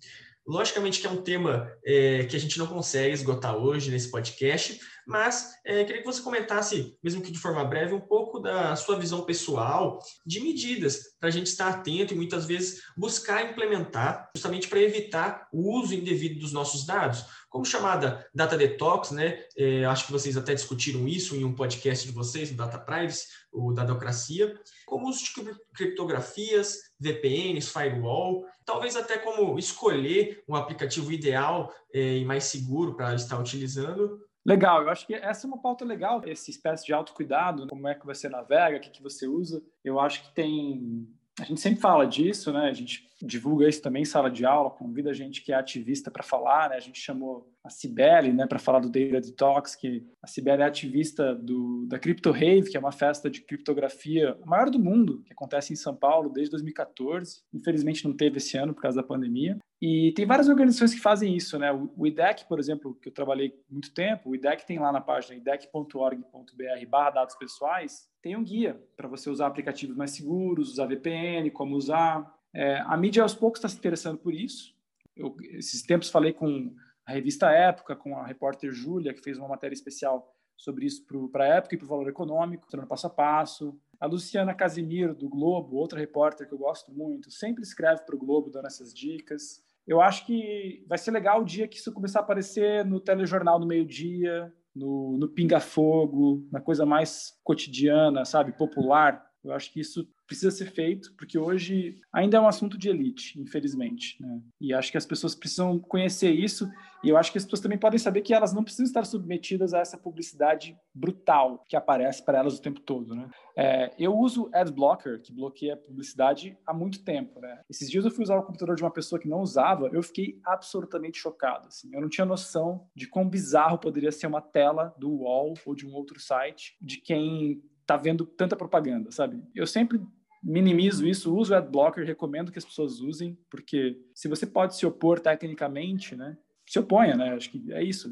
Logicamente que é um tema é, que a gente não consegue esgotar hoje nesse podcast, mas é, queria que você comentasse, mesmo que de forma breve, um pouco da sua visão pessoal de medidas para a gente estar atento e muitas vezes buscar implementar, justamente para evitar o uso indevido dos nossos dados como chamada Data Detox, né? É, acho que vocês até discutiram isso em um podcast de vocês, o Data Privacy, o Dadocracia, como uso de criptografias, VPNs, firewall, talvez até como escolher um aplicativo ideal é, e mais seguro para estar utilizando. Legal, eu acho que essa é uma pauta legal, esse espécie de autocuidado, como é que você navega, o que, que você usa. Eu acho que tem a gente sempre fala disso, né? A gente divulga isso também em sala de aula, convida a gente que é ativista para falar, né? A gente chamou a Cibele, né, para falar do Data Detox, que a Cibele é ativista do, da Crypto Rave, que é uma festa de criptografia maior do mundo, que acontece em São Paulo desde 2014. Infelizmente não teve esse ano por causa da pandemia. E tem várias organizações que fazem isso, né? O IDEC, por exemplo, que eu trabalhei muito tempo, o IDEC tem lá na página idec.org.br dados pessoais, tem um guia para você usar aplicativos mais seguros, usar VPN, como usar. É, a mídia aos poucos está se interessando por isso. Eu, esses tempos falei com a revista Época, com a repórter Júlia, que fez uma matéria especial sobre isso para a Época e para o Valor Econômico, mostrando passo a passo. A Luciana Casimiro, do Globo, outra repórter que eu gosto muito, sempre escreve para o Globo dando essas dicas. Eu acho que vai ser legal o dia que isso começar a aparecer no telejornal no meio-dia, no, no pinga-fogo, na coisa mais cotidiana, sabe, popular. Eu acho que isso precisa ser feito, porque hoje ainda é um assunto de elite, infelizmente. Né? E acho que as pessoas precisam conhecer isso, e eu acho que as pessoas também podem saber que elas não precisam estar submetidas a essa publicidade brutal que aparece para elas o tempo todo. Né? É, eu uso Adblocker, que bloqueia a publicidade há muito tempo. Né? Esses dias eu fui usar o computador de uma pessoa que não usava, eu fiquei absolutamente chocado. Assim. Eu não tinha noção de quão bizarro poderia ser uma tela do UOL ou de um outro site de quem está vendo tanta propaganda, sabe? Eu sempre minimizo isso, uso o adblocker, recomendo que as pessoas usem, porque se você pode se opor tecnicamente, né, se oponha, né? Acho que é isso.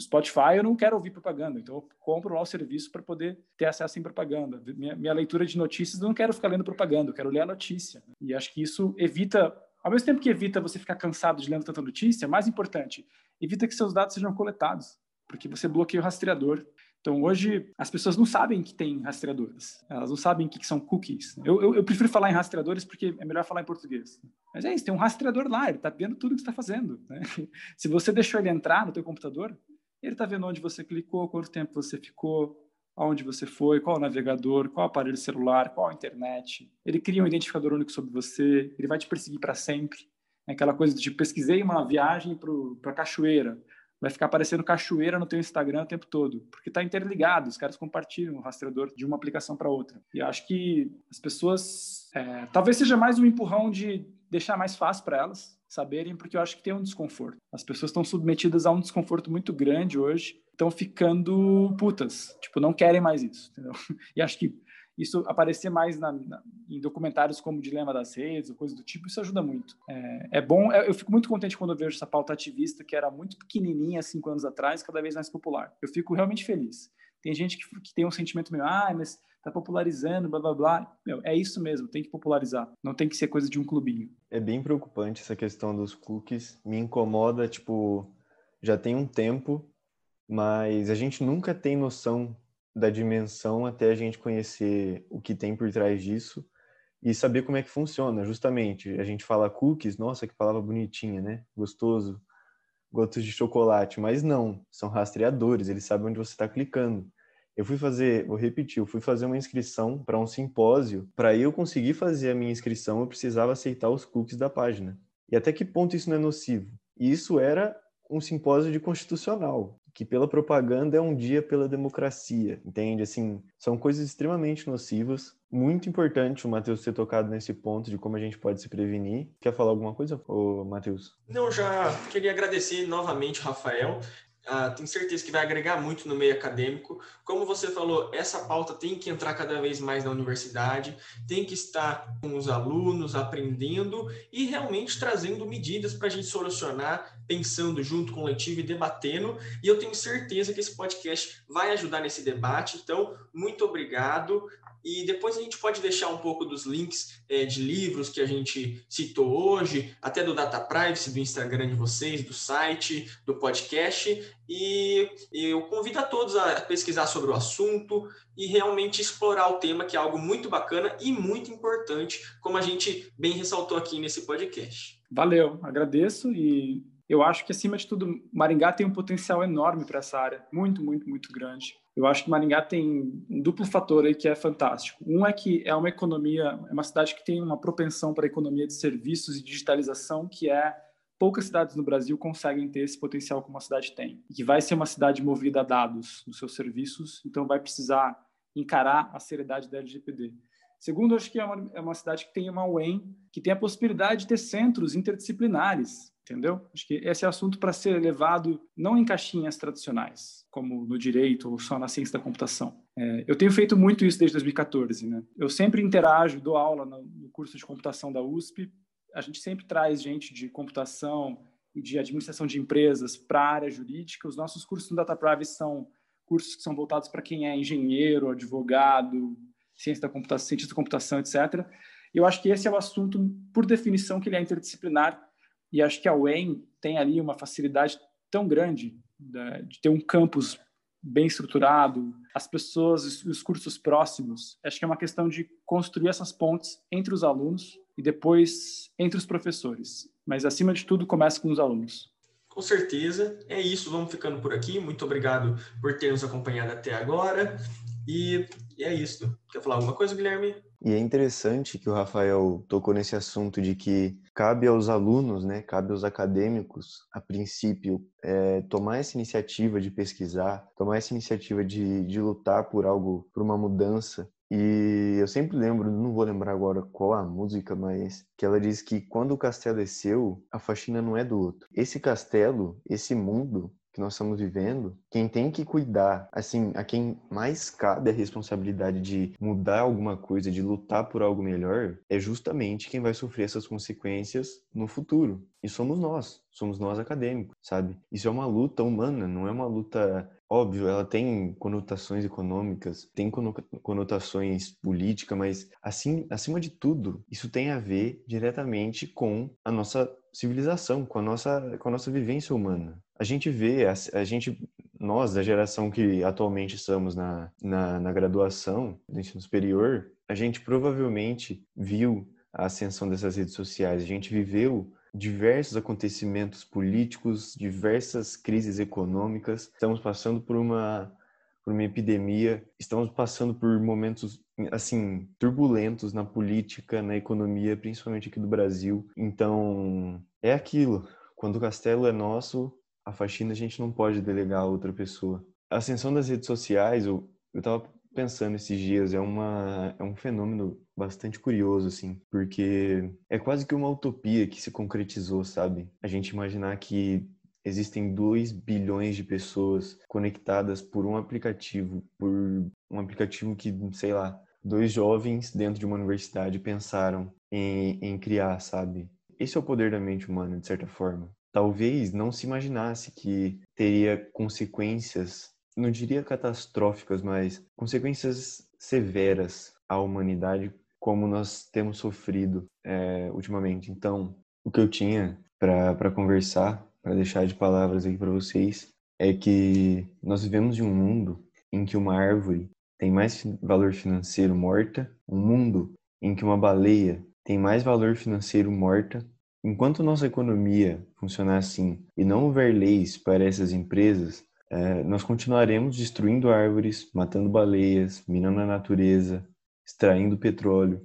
Spotify eu não quero ouvir propaganda, então eu compro lá o serviço para poder ter acesso sem propaganda. Minha, minha, leitura de notícias eu não quero ficar lendo propaganda, eu quero ler a notícia. E acho que isso evita, ao mesmo tempo que evita você ficar cansado de ler tanta notícia, mais importante, evita que seus dados sejam coletados, porque você bloqueia o rastreador. Então, hoje, as pessoas não sabem que tem rastreadores. Elas não sabem o que são cookies. Eu, eu, eu, prefiro falar em rastreadores porque é melhor falar em português. Mas é isso, tem um rastreador lá, ele está vendo tudo que está fazendo. Né? Se você deixou ele entrar no teu computador, ele está vendo onde você clicou, quanto tempo você ficou, aonde você foi, qual o navegador, qual o aparelho celular, qual a internet. Ele cria um identificador único sobre você, ele vai te perseguir para sempre. É aquela coisa de pesquisei uma viagem para a cachoeira vai ficar aparecendo cachoeira no teu Instagram o tempo todo, porque está interligado, os caras compartilham o rastreador de uma aplicação para outra. E acho que as pessoas, é, talvez seja mais um empurrão de deixar mais fácil para elas saberem, porque eu acho que tem um desconforto. As pessoas estão submetidas a um desconforto muito grande hoje, estão ficando putas, tipo, não querem mais isso, entendeu? E acho que isso aparecer mais na, na, em documentários como Dilema das Redes, ou coisa do tipo, isso ajuda muito. É, é bom, é, eu fico muito contente quando eu vejo essa pauta ativista, que era muito pequenininha cinco anos atrás, cada vez mais popular. Eu fico realmente feliz. Tem gente que, que tem um sentimento meio, ah, mas tá popularizando, blá blá blá. Meu, é isso mesmo, tem que popularizar. Não tem que ser coisa de um clubinho. É bem preocupante essa questão dos cookies. Me incomoda, tipo, já tem um tempo, mas a gente nunca tem noção da dimensão até a gente conhecer o que tem por trás disso e saber como é que funciona. Justamente, a gente fala cookies, nossa, que palavra bonitinha, né? Gostoso, gotas de chocolate, mas não, são rastreadores, eles sabem onde você está clicando. Eu fui fazer, vou repetir, eu fui fazer uma inscrição para um simpósio. Para eu conseguir fazer a minha inscrição, eu precisava aceitar os cookies da página. E até que ponto isso não é nocivo? E isso era um simpósio de constitucional que pela propaganda é um dia pela democracia, entende? Assim, são coisas extremamente nocivas. Muito importante o Matheus ter tocado nesse ponto de como a gente pode se prevenir. Quer falar alguma coisa, Matheus? Não, já queria agradecer novamente, Rafael. Uh, tenho certeza que vai agregar muito no meio acadêmico. Como você falou, essa pauta tem que entrar cada vez mais na universidade, tem que estar com os alunos aprendendo e realmente trazendo medidas para a gente solucionar, pensando junto com o letivo e debatendo. E eu tenho certeza que esse podcast vai ajudar nesse debate. Então, muito obrigado. E depois a gente pode deixar um pouco dos links é, de livros que a gente citou hoje, até do Data Privacy, do Instagram de vocês, do site, do podcast. E eu convido a todos a pesquisar sobre o assunto e realmente explorar o tema, que é algo muito bacana e muito importante, como a gente bem ressaltou aqui nesse podcast. Valeu, agradeço e eu acho que, acima de tudo, Maringá tem um potencial enorme para essa área, muito, muito, muito grande. Eu acho que Maringá tem um duplo fator aí que é fantástico. Um é que é uma economia, é uma cidade que tem uma propensão para a economia de serviços e digitalização que é poucas cidades no Brasil conseguem ter esse potencial como a cidade tem. E que vai ser uma cidade movida a dados nos seus serviços, então vai precisar encarar a seriedade da LGPD. Segundo, acho que é uma, é uma cidade que tem uma UEM, que tem a possibilidade de ter centros interdisciplinares, entendeu? Acho que esse é assunto para ser levado não em caixinhas tradicionais, como no direito ou só na ciência da computação. É, eu tenho feito muito isso desde 2014, né? Eu sempre interajo, dou aula no, curso de computação da USP. A gente sempre traz gente de computação e de administração de empresas para a área jurídica. Os nossos cursos no Data Privacy são cursos que são voltados para quem é engenheiro, advogado, ciência da computação, cientista da computação, etc. Eu acho que esse é o assunto, por definição, que ele é interdisciplinar e acho que a UEM tem ali uma facilidade tão grande né, de ter um campus bem estruturado, as pessoas, os cursos próximos. Acho que é uma questão de construir essas pontes entre os alunos e depois entre os professores. Mas, acima de tudo, começa com os alunos. Com certeza. É isso. Vamos ficando por aqui. Muito obrigado por ter nos acompanhado até agora. E é isso. Quer falar alguma coisa, Guilherme? E é interessante que o Rafael tocou nesse assunto de que cabe aos alunos, né, cabe aos acadêmicos, a princípio, é, tomar essa iniciativa de pesquisar, tomar essa iniciativa de, de lutar por algo, por uma mudança. E eu sempre lembro, não vou lembrar agora qual a música, mas que ela diz que quando o castelo é seu, a faxina não é do outro. Esse castelo, esse mundo que nós estamos vivendo, quem tem que cuidar, assim, a quem mais cabe a responsabilidade de mudar alguma coisa, de lutar por algo melhor, é justamente quem vai sofrer essas consequências no futuro. E somos nós, somos nós acadêmicos, sabe? Isso é uma luta humana, não é uma luta Óbvio, ela tem conotações econômicas, tem conotações políticas, mas assim, acima de tudo, isso tem a ver diretamente com a nossa civilização, com a nossa, com a nossa vivência humana. A gente vê, a, a gente, nós, da geração que atualmente estamos na, na, na graduação do ensino superior, a gente provavelmente viu a ascensão dessas redes sociais, a gente viveu diversos acontecimentos políticos, diversas crises econômicas. Estamos passando por uma por uma epidemia, estamos passando por momentos assim turbulentos na política, na economia, principalmente aqui do Brasil. Então, é aquilo. Quando o castelo é nosso, a faxina a gente não pode delegar a outra pessoa. A ascensão das redes sociais, eu, eu tava pensando esses dias, é, uma, é um fenômeno bastante curioso, assim, porque é quase que uma utopia que se concretizou, sabe? A gente imaginar que existem 2 bilhões de pessoas conectadas por um aplicativo, por um aplicativo que, sei lá, dois jovens dentro de uma universidade pensaram em, em criar, sabe? Esse é o poder da mente humana, de certa forma. Talvez não se imaginasse que teria consequências não diria catastróficas, mas consequências severas à humanidade como nós temos sofrido é, ultimamente. Então, o que eu tinha para conversar, para deixar de palavras aqui para vocês, é que nós vivemos em um mundo em que uma árvore tem mais valor financeiro morta, um mundo em que uma baleia tem mais valor financeiro morta. Enquanto nossa economia funcionar assim e não houver leis para essas empresas, é, nós continuaremos destruindo árvores, matando baleias, minando a natureza, extraindo petróleo,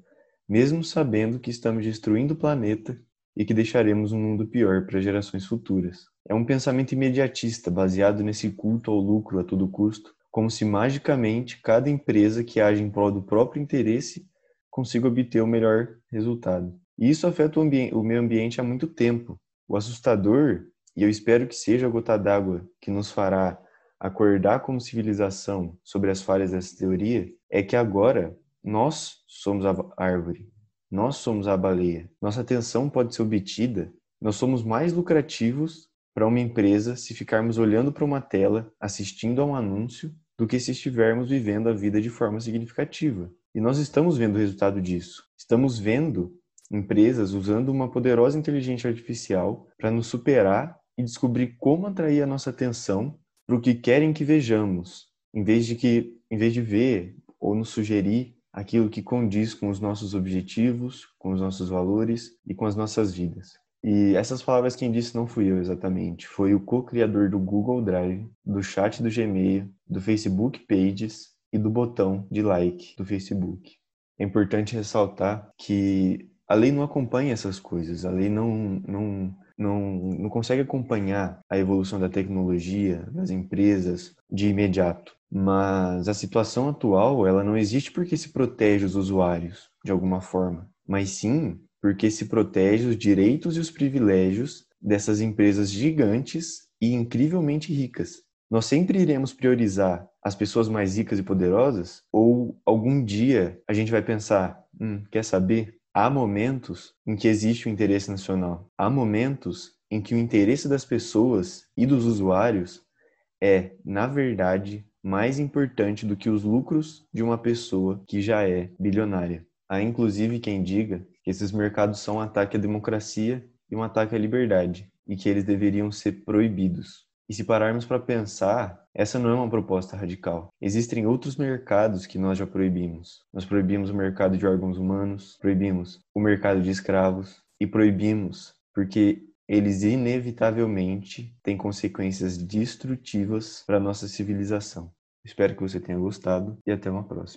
mesmo sabendo que estamos destruindo o planeta e que deixaremos um mundo pior para gerações futuras. É um pensamento imediatista, baseado nesse culto ao lucro a todo custo, como se magicamente cada empresa que age em prol do próprio interesse consiga obter o melhor resultado. E isso afeta o, o meio ambiente há muito tempo. O assustador e eu espero que seja a gota d'água que nos fará acordar como civilização sobre as falhas dessa teoria, é que agora nós somos a árvore, nós somos a baleia. Nossa atenção pode ser obtida, nós somos mais lucrativos para uma empresa se ficarmos olhando para uma tela, assistindo a um anúncio, do que se estivermos vivendo a vida de forma significativa. E nós estamos vendo o resultado disso. Estamos vendo empresas usando uma poderosa inteligência artificial para nos superar e descobrir como atrair a nossa atenção para o que querem que vejamos, em vez de que, em vez de ver ou nos sugerir aquilo que condiz com os nossos objetivos, com os nossos valores e com as nossas vidas. E essas palavras quem disse não fui eu exatamente, foi o co-criador do Google Drive, do chat do Gmail, do Facebook Pages e do botão de like do Facebook. É importante ressaltar que a lei não acompanha essas coisas, a lei não, não não, não consegue acompanhar a evolução da tecnologia, das empresas de imediato. Mas a situação atual, ela não existe porque se protege os usuários de alguma forma, mas sim porque se protege os direitos e os privilégios dessas empresas gigantes e incrivelmente ricas. Nós sempre iremos priorizar as pessoas mais ricas e poderosas ou algum dia a gente vai pensar, hum, quer saber? Há momentos em que existe o interesse nacional. Há momentos em que o interesse das pessoas e dos usuários é, na verdade, mais importante do que os lucros de uma pessoa que já é bilionária. Há inclusive quem diga que esses mercados são um ataque à democracia e um ataque à liberdade, e que eles deveriam ser proibidos. E se pararmos para pensar, essa não é uma proposta radical. Existem outros mercados que nós já proibimos. Nós proibimos o mercado de órgãos humanos, proibimos o mercado de escravos e proibimos porque eles inevitavelmente têm consequências destrutivas para nossa civilização. Espero que você tenha gostado e até uma próxima.